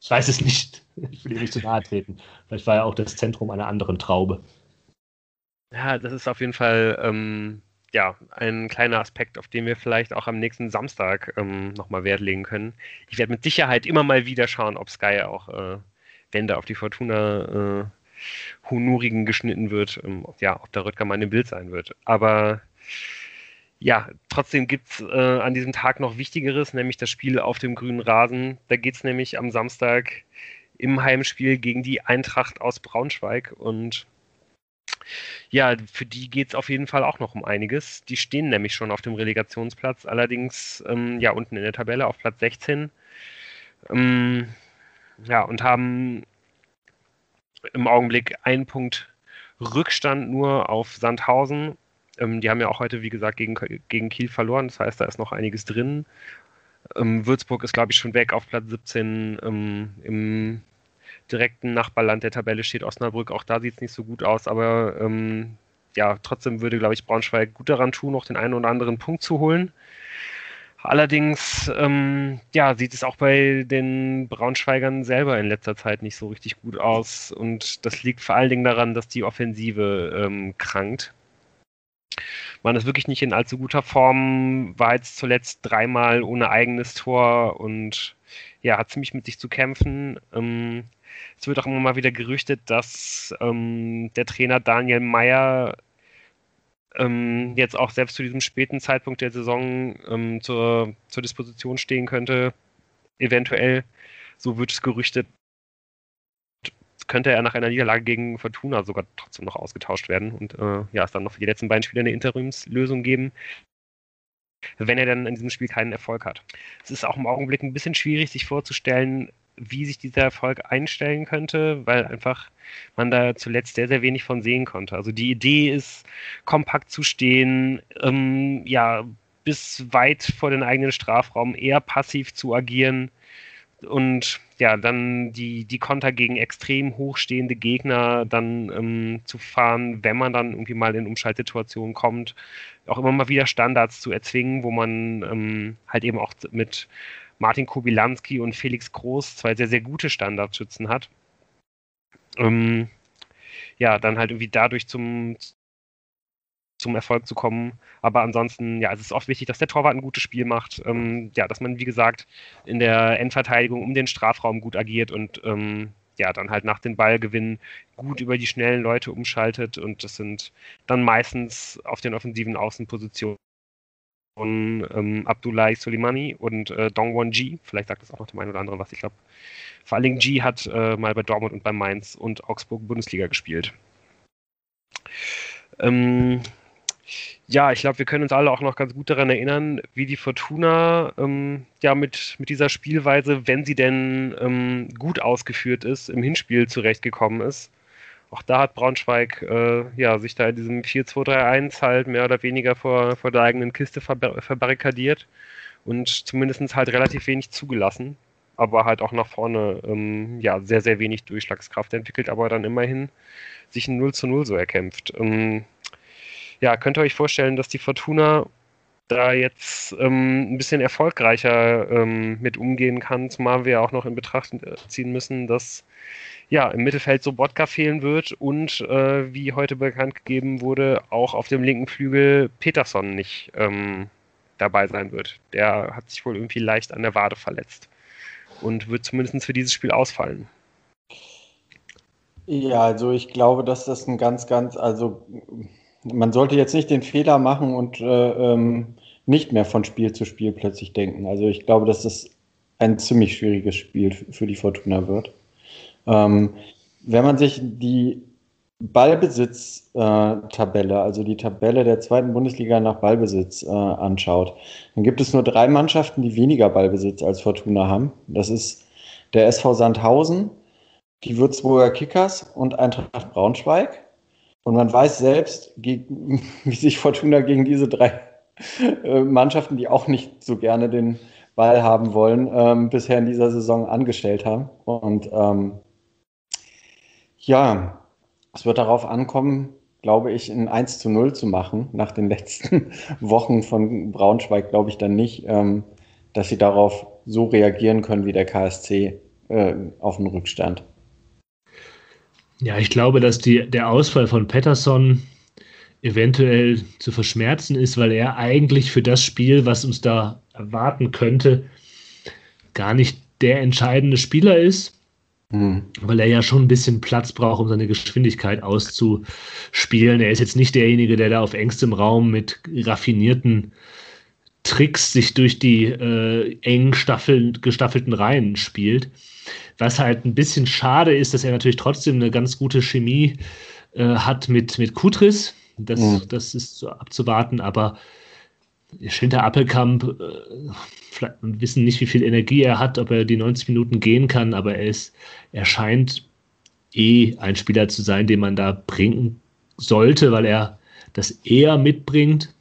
Ich weiß es nicht. Ich will ihm nicht zu nahe treten. Vielleicht war er auch das Zentrum einer anderen Traube. Ja, das ist auf jeden Fall ähm, ja, ein kleiner Aspekt, auf den wir vielleicht auch am nächsten Samstag ähm, nochmal Wert legen können. Ich werde mit Sicherheit immer mal wieder schauen, ob Sky auch äh, Wände auf die Fortuna äh, Honorigen geschnitten wird. Ähm, ja, ob der Röttger mal im Bild sein wird. Aber ja, trotzdem gibt es äh, an diesem Tag noch Wichtigeres, nämlich das Spiel auf dem grünen Rasen. Da geht es nämlich am Samstag im Heimspiel gegen die Eintracht aus Braunschweig und ja, für die geht es auf jeden Fall auch noch um einiges. Die stehen nämlich schon auf dem Relegationsplatz, allerdings ähm, ja unten in der Tabelle auf Platz 16. Ähm, ja, und haben im Augenblick einen Punkt Rückstand nur auf Sandhausen ähm, die haben ja auch heute, wie gesagt, gegen, gegen Kiel verloren. Das heißt, da ist noch einiges drin. Ähm, Würzburg ist, glaube ich, schon weg auf Platz 17. Ähm, Im direkten Nachbarland der Tabelle steht Osnabrück. Auch da sieht es nicht so gut aus, aber ähm, ja, trotzdem würde, glaube ich, Braunschweig gut daran tun, noch den einen oder anderen Punkt zu holen. Allerdings ähm, ja, sieht es auch bei den Braunschweigern selber in letzter Zeit nicht so richtig gut aus. Und das liegt vor allen Dingen daran, dass die Offensive ähm, krankt. Man ist wirklich nicht in allzu guter Form, war jetzt zuletzt dreimal ohne eigenes Tor und ja, hat ziemlich mit sich zu kämpfen. Ähm, es wird auch immer mal wieder gerüchtet, dass ähm, der Trainer Daniel Meyer ähm, jetzt auch selbst zu diesem späten Zeitpunkt der Saison ähm, zur, zur Disposition stehen könnte. Eventuell, so wird es gerüchtet, könnte er nach einer Niederlage gegen Fortuna sogar trotzdem noch ausgetauscht werden und äh, ja, es dann noch für die letzten beiden Spiele eine Interimslösung geben, wenn er dann in diesem Spiel keinen Erfolg hat. Es ist auch im Augenblick ein bisschen schwierig, sich vorzustellen, wie sich dieser Erfolg einstellen könnte, weil einfach man da zuletzt sehr, sehr wenig von sehen konnte. Also die Idee ist, kompakt zu stehen, ähm, ja, bis weit vor den eigenen Strafraum eher passiv zu agieren und ja, dann die, die Konter gegen extrem hochstehende Gegner dann ähm, zu fahren, wenn man dann irgendwie mal in Umschaltsituationen kommt, auch immer mal wieder Standards zu erzwingen, wo man ähm, halt eben auch mit Martin Kubilanski und Felix Groß zwei sehr, sehr gute Standardschützen hat. Ähm, ja, dann halt irgendwie dadurch zum, zum Erfolg zu kommen. Aber ansonsten, ja, es ist oft wichtig, dass der Torwart ein gutes Spiel macht. Ähm, ja, dass man, wie gesagt, in der Endverteidigung um den Strafraum gut agiert und ähm, ja, dann halt nach den Ballgewinnen gut über die schnellen Leute umschaltet. Und das sind dann meistens auf den offensiven Außenpositionen ähm, Abdullahi Soleimani und äh, Dongwon Ji. Vielleicht sagt das auch noch dem einen oder anderen was. Ich glaube, vor allen Dingen Ji hat äh, mal bei Dortmund und bei Mainz und Augsburg Bundesliga gespielt. Ähm, ja, ich glaube, wir können uns alle auch noch ganz gut daran erinnern, wie die Fortuna ähm, ja mit, mit dieser Spielweise, wenn sie denn ähm, gut ausgeführt ist, im Hinspiel zurechtgekommen ist. Auch da hat Braunschweig äh, ja, sich da in diesem 4-2-3-1 halt mehr oder weniger vor, vor der eigenen Kiste verbar verbarrikadiert und zumindest halt relativ wenig zugelassen, aber halt auch nach vorne ähm, ja, sehr, sehr wenig Durchschlagskraft entwickelt, aber dann immerhin sich ein 0 zu 0 so erkämpft. Ähm, ja, könnt ihr euch vorstellen, dass die Fortuna da jetzt ähm, ein bisschen erfolgreicher ähm, mit umgehen kann, zumal wir auch noch in Betracht äh, ziehen müssen, dass ja im Mittelfeld Sobotka fehlen wird und äh, wie heute bekannt gegeben wurde, auch auf dem linken Flügel Peterson nicht ähm, dabei sein wird. Der hat sich wohl irgendwie leicht an der Wade verletzt und wird zumindest für dieses Spiel ausfallen. Ja, also ich glaube, dass das ein ganz, ganz, also man sollte jetzt nicht den Fehler machen und äh, ähm, nicht mehr von Spiel zu Spiel plötzlich denken. Also ich glaube, dass das ein ziemlich schwieriges Spiel für die Fortuna wird. Ähm, wenn man sich die Ballbesitz-Tabelle, äh, also die Tabelle der zweiten Bundesliga nach Ballbesitz äh, anschaut, dann gibt es nur drei Mannschaften, die weniger Ballbesitz als Fortuna haben. Das ist der SV Sandhausen, die Würzburger Kickers und Eintracht Braunschweig. Und man weiß selbst, wie sich Fortuna gegen diese drei äh, Mannschaften, die auch nicht so gerne den Ball haben wollen, ähm, bisher in dieser Saison angestellt haben. Und ähm, ja, es wird darauf ankommen, glaube ich, ein 1 zu 0 zu machen. Nach den letzten Wochen von Braunschweig glaube ich dann nicht, ähm, dass sie darauf so reagieren können wie der KSC äh, auf den Rückstand. Ja, ich glaube, dass die, der Ausfall von Patterson eventuell zu verschmerzen ist, weil er eigentlich für das Spiel, was uns da erwarten könnte, gar nicht der entscheidende Spieler ist, mhm. weil er ja schon ein bisschen Platz braucht, um seine Geschwindigkeit auszuspielen. Er ist jetzt nicht derjenige, der da auf engstem Raum mit raffinierten Tricks sich durch die äh, eng staffeln, gestaffelten Reihen spielt. Was halt ein bisschen schade ist, dass er natürlich trotzdem eine ganz gute Chemie äh, hat mit, mit Kutris. Das, mhm. das ist so abzuwarten, aber Schinter Appelkamp, äh, wir wissen nicht, wie viel Energie er hat, ob er die 90 Minuten gehen kann, aber er, ist, er scheint eh ein Spieler zu sein, den man da bringen sollte, weil er das eher mitbringt.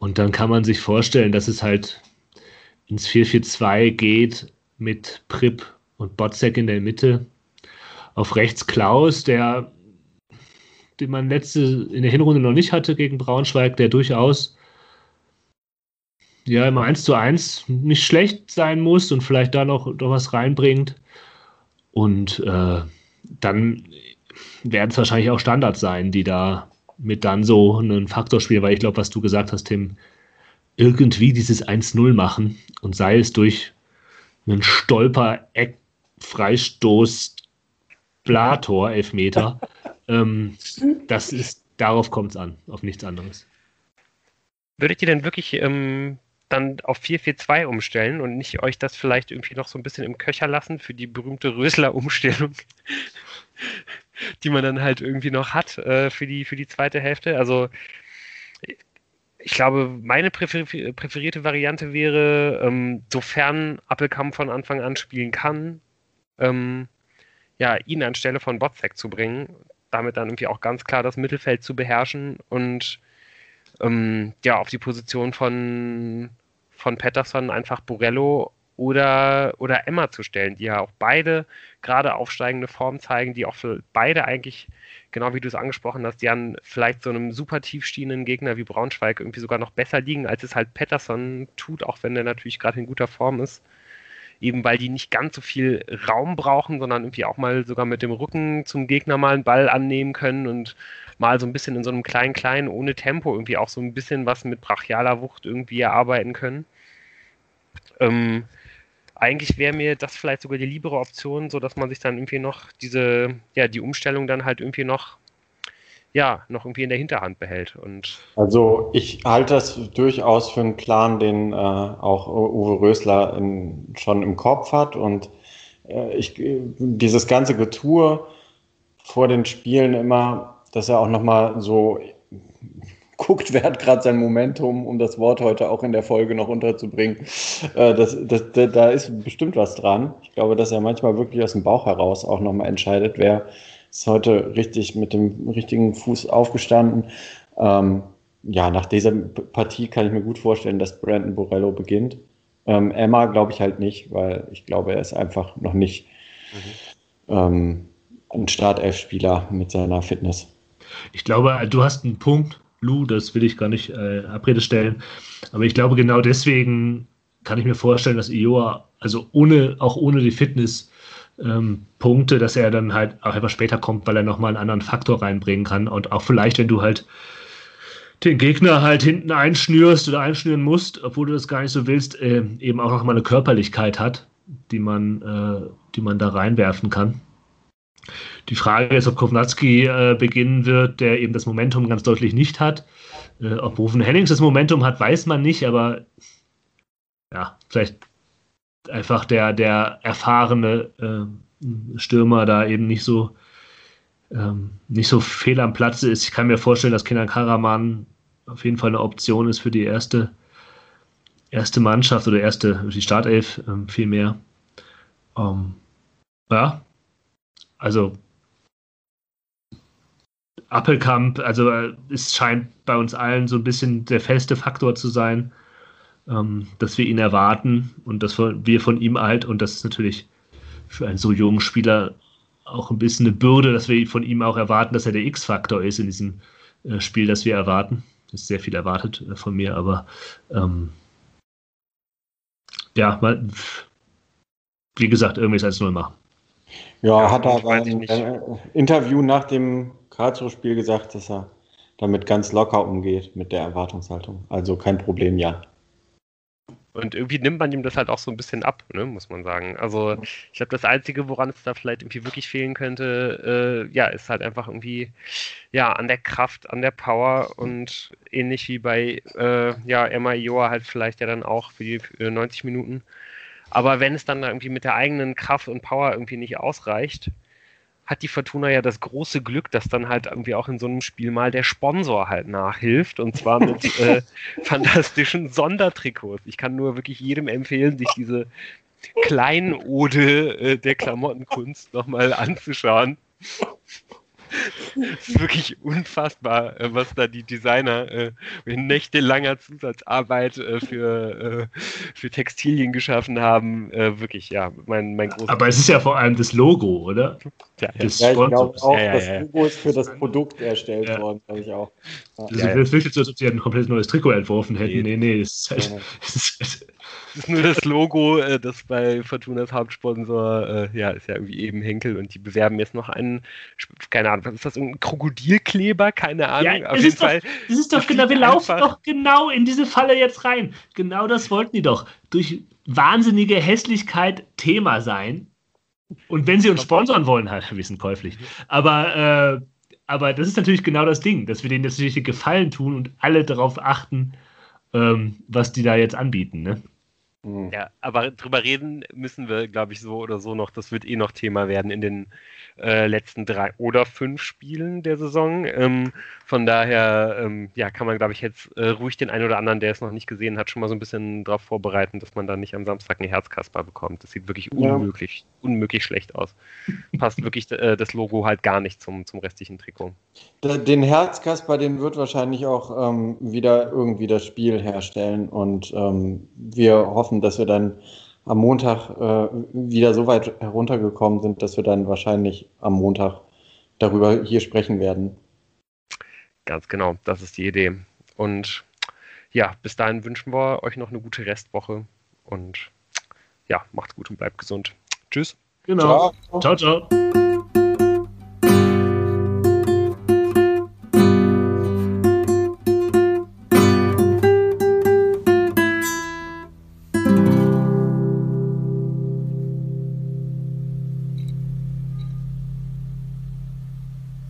Und dann kann man sich vorstellen, dass es halt ins 4-4-2 geht mit Prip und Botzek in der Mitte. Auf rechts Klaus, der, den man letzte in der Hinrunde noch nicht hatte gegen Braunschweig, der durchaus ja immer 1 zu 1 nicht schlecht sein muss und vielleicht da noch, noch was reinbringt. Und äh, dann werden es wahrscheinlich auch Standards sein, die da mit dann so einen Faktor spielen, weil ich glaube, was du gesagt hast, Tim, irgendwie dieses 1-0 machen und sei es durch einen Stolper, Eck, Freistoß, Blator, Elfmeter. ähm, das ist, darauf kommt es an, auf nichts anderes. Würdet ihr denn wirklich ähm, dann auf 4-4-2 umstellen und nicht euch das vielleicht irgendwie noch so ein bisschen im Köcher lassen für die berühmte Rösler-Umstellung, die man dann halt irgendwie noch hat äh, für, die, für die zweite Hälfte? Also ich glaube, meine präferierte Variante wäre, ähm, sofern Appelkamp von Anfang an spielen kann, ähm, ja, ihn anstelle von Botzek zu bringen, damit dann irgendwie auch ganz klar das Mittelfeld zu beherrschen und ähm, ja, auf die Position von, von Patterson einfach Borello oder, oder Emma zu stellen, die ja auch beide gerade aufsteigende Form zeigen, die auch für beide eigentlich, genau wie du es angesprochen hast, die an vielleicht so einem super tief stehenden Gegner wie Braunschweig irgendwie sogar noch besser liegen, als es halt Patterson tut, auch wenn der natürlich gerade in guter Form ist eben weil die nicht ganz so viel Raum brauchen, sondern irgendwie auch mal sogar mit dem Rücken zum Gegner mal einen Ball annehmen können und mal so ein bisschen in so einem kleinen, kleinen, ohne Tempo irgendwie auch so ein bisschen was mit brachialer Wucht irgendwie erarbeiten können. Ähm, eigentlich wäre mir das vielleicht sogar die liebere Option, so dass man sich dann irgendwie noch diese, ja, die Umstellung dann halt irgendwie noch ja, noch irgendwie in der Hinterhand behält. Und also ich halte das durchaus für einen Plan, den äh, auch Uwe Rösler in, schon im Kopf hat. Und äh, ich, dieses ganze Getue vor den Spielen immer, dass er auch nochmal so guckt, wer hat gerade sein Momentum, um das Wort heute auch in der Folge noch unterzubringen. Äh, das, das, da ist bestimmt was dran. Ich glaube, dass er manchmal wirklich aus dem Bauch heraus auch nochmal entscheidet, wer ist heute richtig mit dem richtigen Fuß aufgestanden. Ähm, ja, nach dieser Partie kann ich mir gut vorstellen, dass Brandon Borello beginnt. Ähm, Emma glaube ich halt nicht, weil ich glaube, er ist einfach noch nicht mhm. ähm, ein Startelf-Spieler mit seiner Fitness. Ich glaube, du hast einen Punkt, Lou, das will ich gar nicht äh, Abrede stellen. Aber ich glaube, genau deswegen kann ich mir vorstellen, dass Ioa, also ohne, auch ohne die Fitness, ähm, dass er dann halt auch etwas später kommt, weil er nochmal einen anderen Faktor reinbringen kann. Und auch vielleicht, wenn du halt den Gegner halt hinten einschnürst oder einschnüren musst, obwohl du das gar nicht so willst, äh, eben auch nochmal eine Körperlichkeit hat, die man, äh, die man da reinwerfen kann. Die Frage ist, ob Kovnatski äh, beginnen wird, der eben das Momentum ganz deutlich nicht hat. Äh, ob Rufen Hennings das Momentum hat, weiß man nicht, aber ja, vielleicht einfach der, der erfahrene äh, Stürmer da eben nicht so ähm, nicht so fehl am Platze ist. Ich kann mir vorstellen, dass Kenan Karaman auf jeden Fall eine Option ist für die erste, erste Mannschaft oder erste, die Startelf ähm, vielmehr. Ähm, ja, also Appelkamp, also äh, es scheint bei uns allen so ein bisschen der feste Faktor zu sein, ähm, dass wir ihn erwarten und dass wir von ihm halt, und das ist natürlich für einen so jungen Spieler auch ein bisschen eine Bürde, dass wir von ihm auch erwarten, dass er der X-Faktor ist in diesem äh, Spiel, das wir erwarten. Das ist sehr viel erwartet äh, von mir, aber ähm, ja, mal, wie gesagt, irgendwie als Null machen. Ja, ja hat er aber im Interview nach dem Karlsruhe-Spiel gesagt, dass er damit ganz locker umgeht mit der Erwartungshaltung. Also kein Problem, ja. Und irgendwie nimmt man ihm das halt auch so ein bisschen ab, ne, muss man sagen. Also ich glaube, das Einzige, woran es da vielleicht irgendwie wirklich fehlen könnte, äh, ja, ist halt einfach irgendwie, ja, an der Kraft, an der Power und ähnlich wie bei, äh, ja, Emma Ioa halt vielleicht ja dann auch für die für 90 Minuten. Aber wenn es dann irgendwie mit der eigenen Kraft und Power irgendwie nicht ausreicht, hat die Fortuna ja das große Glück, dass dann halt irgendwie auch in so einem Spiel mal der Sponsor halt nachhilft und zwar mit äh, fantastischen Sondertrikots. Ich kann nur wirklich jedem empfehlen, sich diese Kleinode äh, der Klamottenkunst nochmal anzuschauen. Es ist wirklich unfassbar, äh, was da die Designer äh, in nächtelanger Zusatzarbeit äh, für, äh, für Textilien geschaffen haben. Äh, wirklich, ja, mein, mein großes. Aber es ist ja vor allem das Logo, oder? Ja, ja. Das ja ich glaube auch, ja, ja, das Logo ist für das Produkt erstellt worden, glaube ich auch. Ja. Das ist wirklich so, als ob sie ein komplett neues Trikot entworfen hätten. Nee, nee, nee das ist halt, das ist halt das ist nur das Logo, äh, das bei Fortunas Hauptsponsor, äh, ja, ist ja irgendwie eben Henkel und die bewerben jetzt noch einen, keine Ahnung, was ist das, ein Krokodilkleber? Keine Ahnung. Ja, Auf jeden Fall. Doch, das ist doch genau, wir laufen doch genau in diese Falle jetzt rein. Genau das wollten die doch. Durch wahnsinnige Hässlichkeit Thema sein. Und wenn sie uns sponsoren wollen, halt, wir sind käuflich. Aber, äh, aber das ist natürlich genau das Ding, dass wir denen das natürlich Gefallen tun und alle darauf achten, ähm, was die da jetzt anbieten. Ne? Mhm. Ja, aber drüber reden müssen wir, glaube ich, so oder so noch. Das wird eh noch Thema werden in den äh, letzten drei oder fünf Spielen der Saison. Ähm, von daher, ähm, ja, kann man, glaube ich, jetzt äh, ruhig den einen oder anderen, der es noch nicht gesehen hat, schon mal so ein bisschen darauf vorbereiten, dass man da nicht am Samstag eine Herzkasper bekommt. Das sieht wirklich unmöglich, ja. unmöglich schlecht aus. Passt wirklich äh, das Logo halt gar nicht zum, zum restlichen Trikot. Den Herzkasper, den wird wahrscheinlich auch ähm, wieder irgendwie das Spiel herstellen und ähm, wir hoffen, dass wir dann am Montag äh, wieder so weit heruntergekommen sind, dass wir dann wahrscheinlich am Montag darüber hier sprechen werden. Ganz genau, das ist die Idee. Und ja, bis dahin wünschen wir euch noch eine gute Restwoche und ja, macht's gut und bleibt gesund. Tschüss. Genau. ciao. ciao. ciao.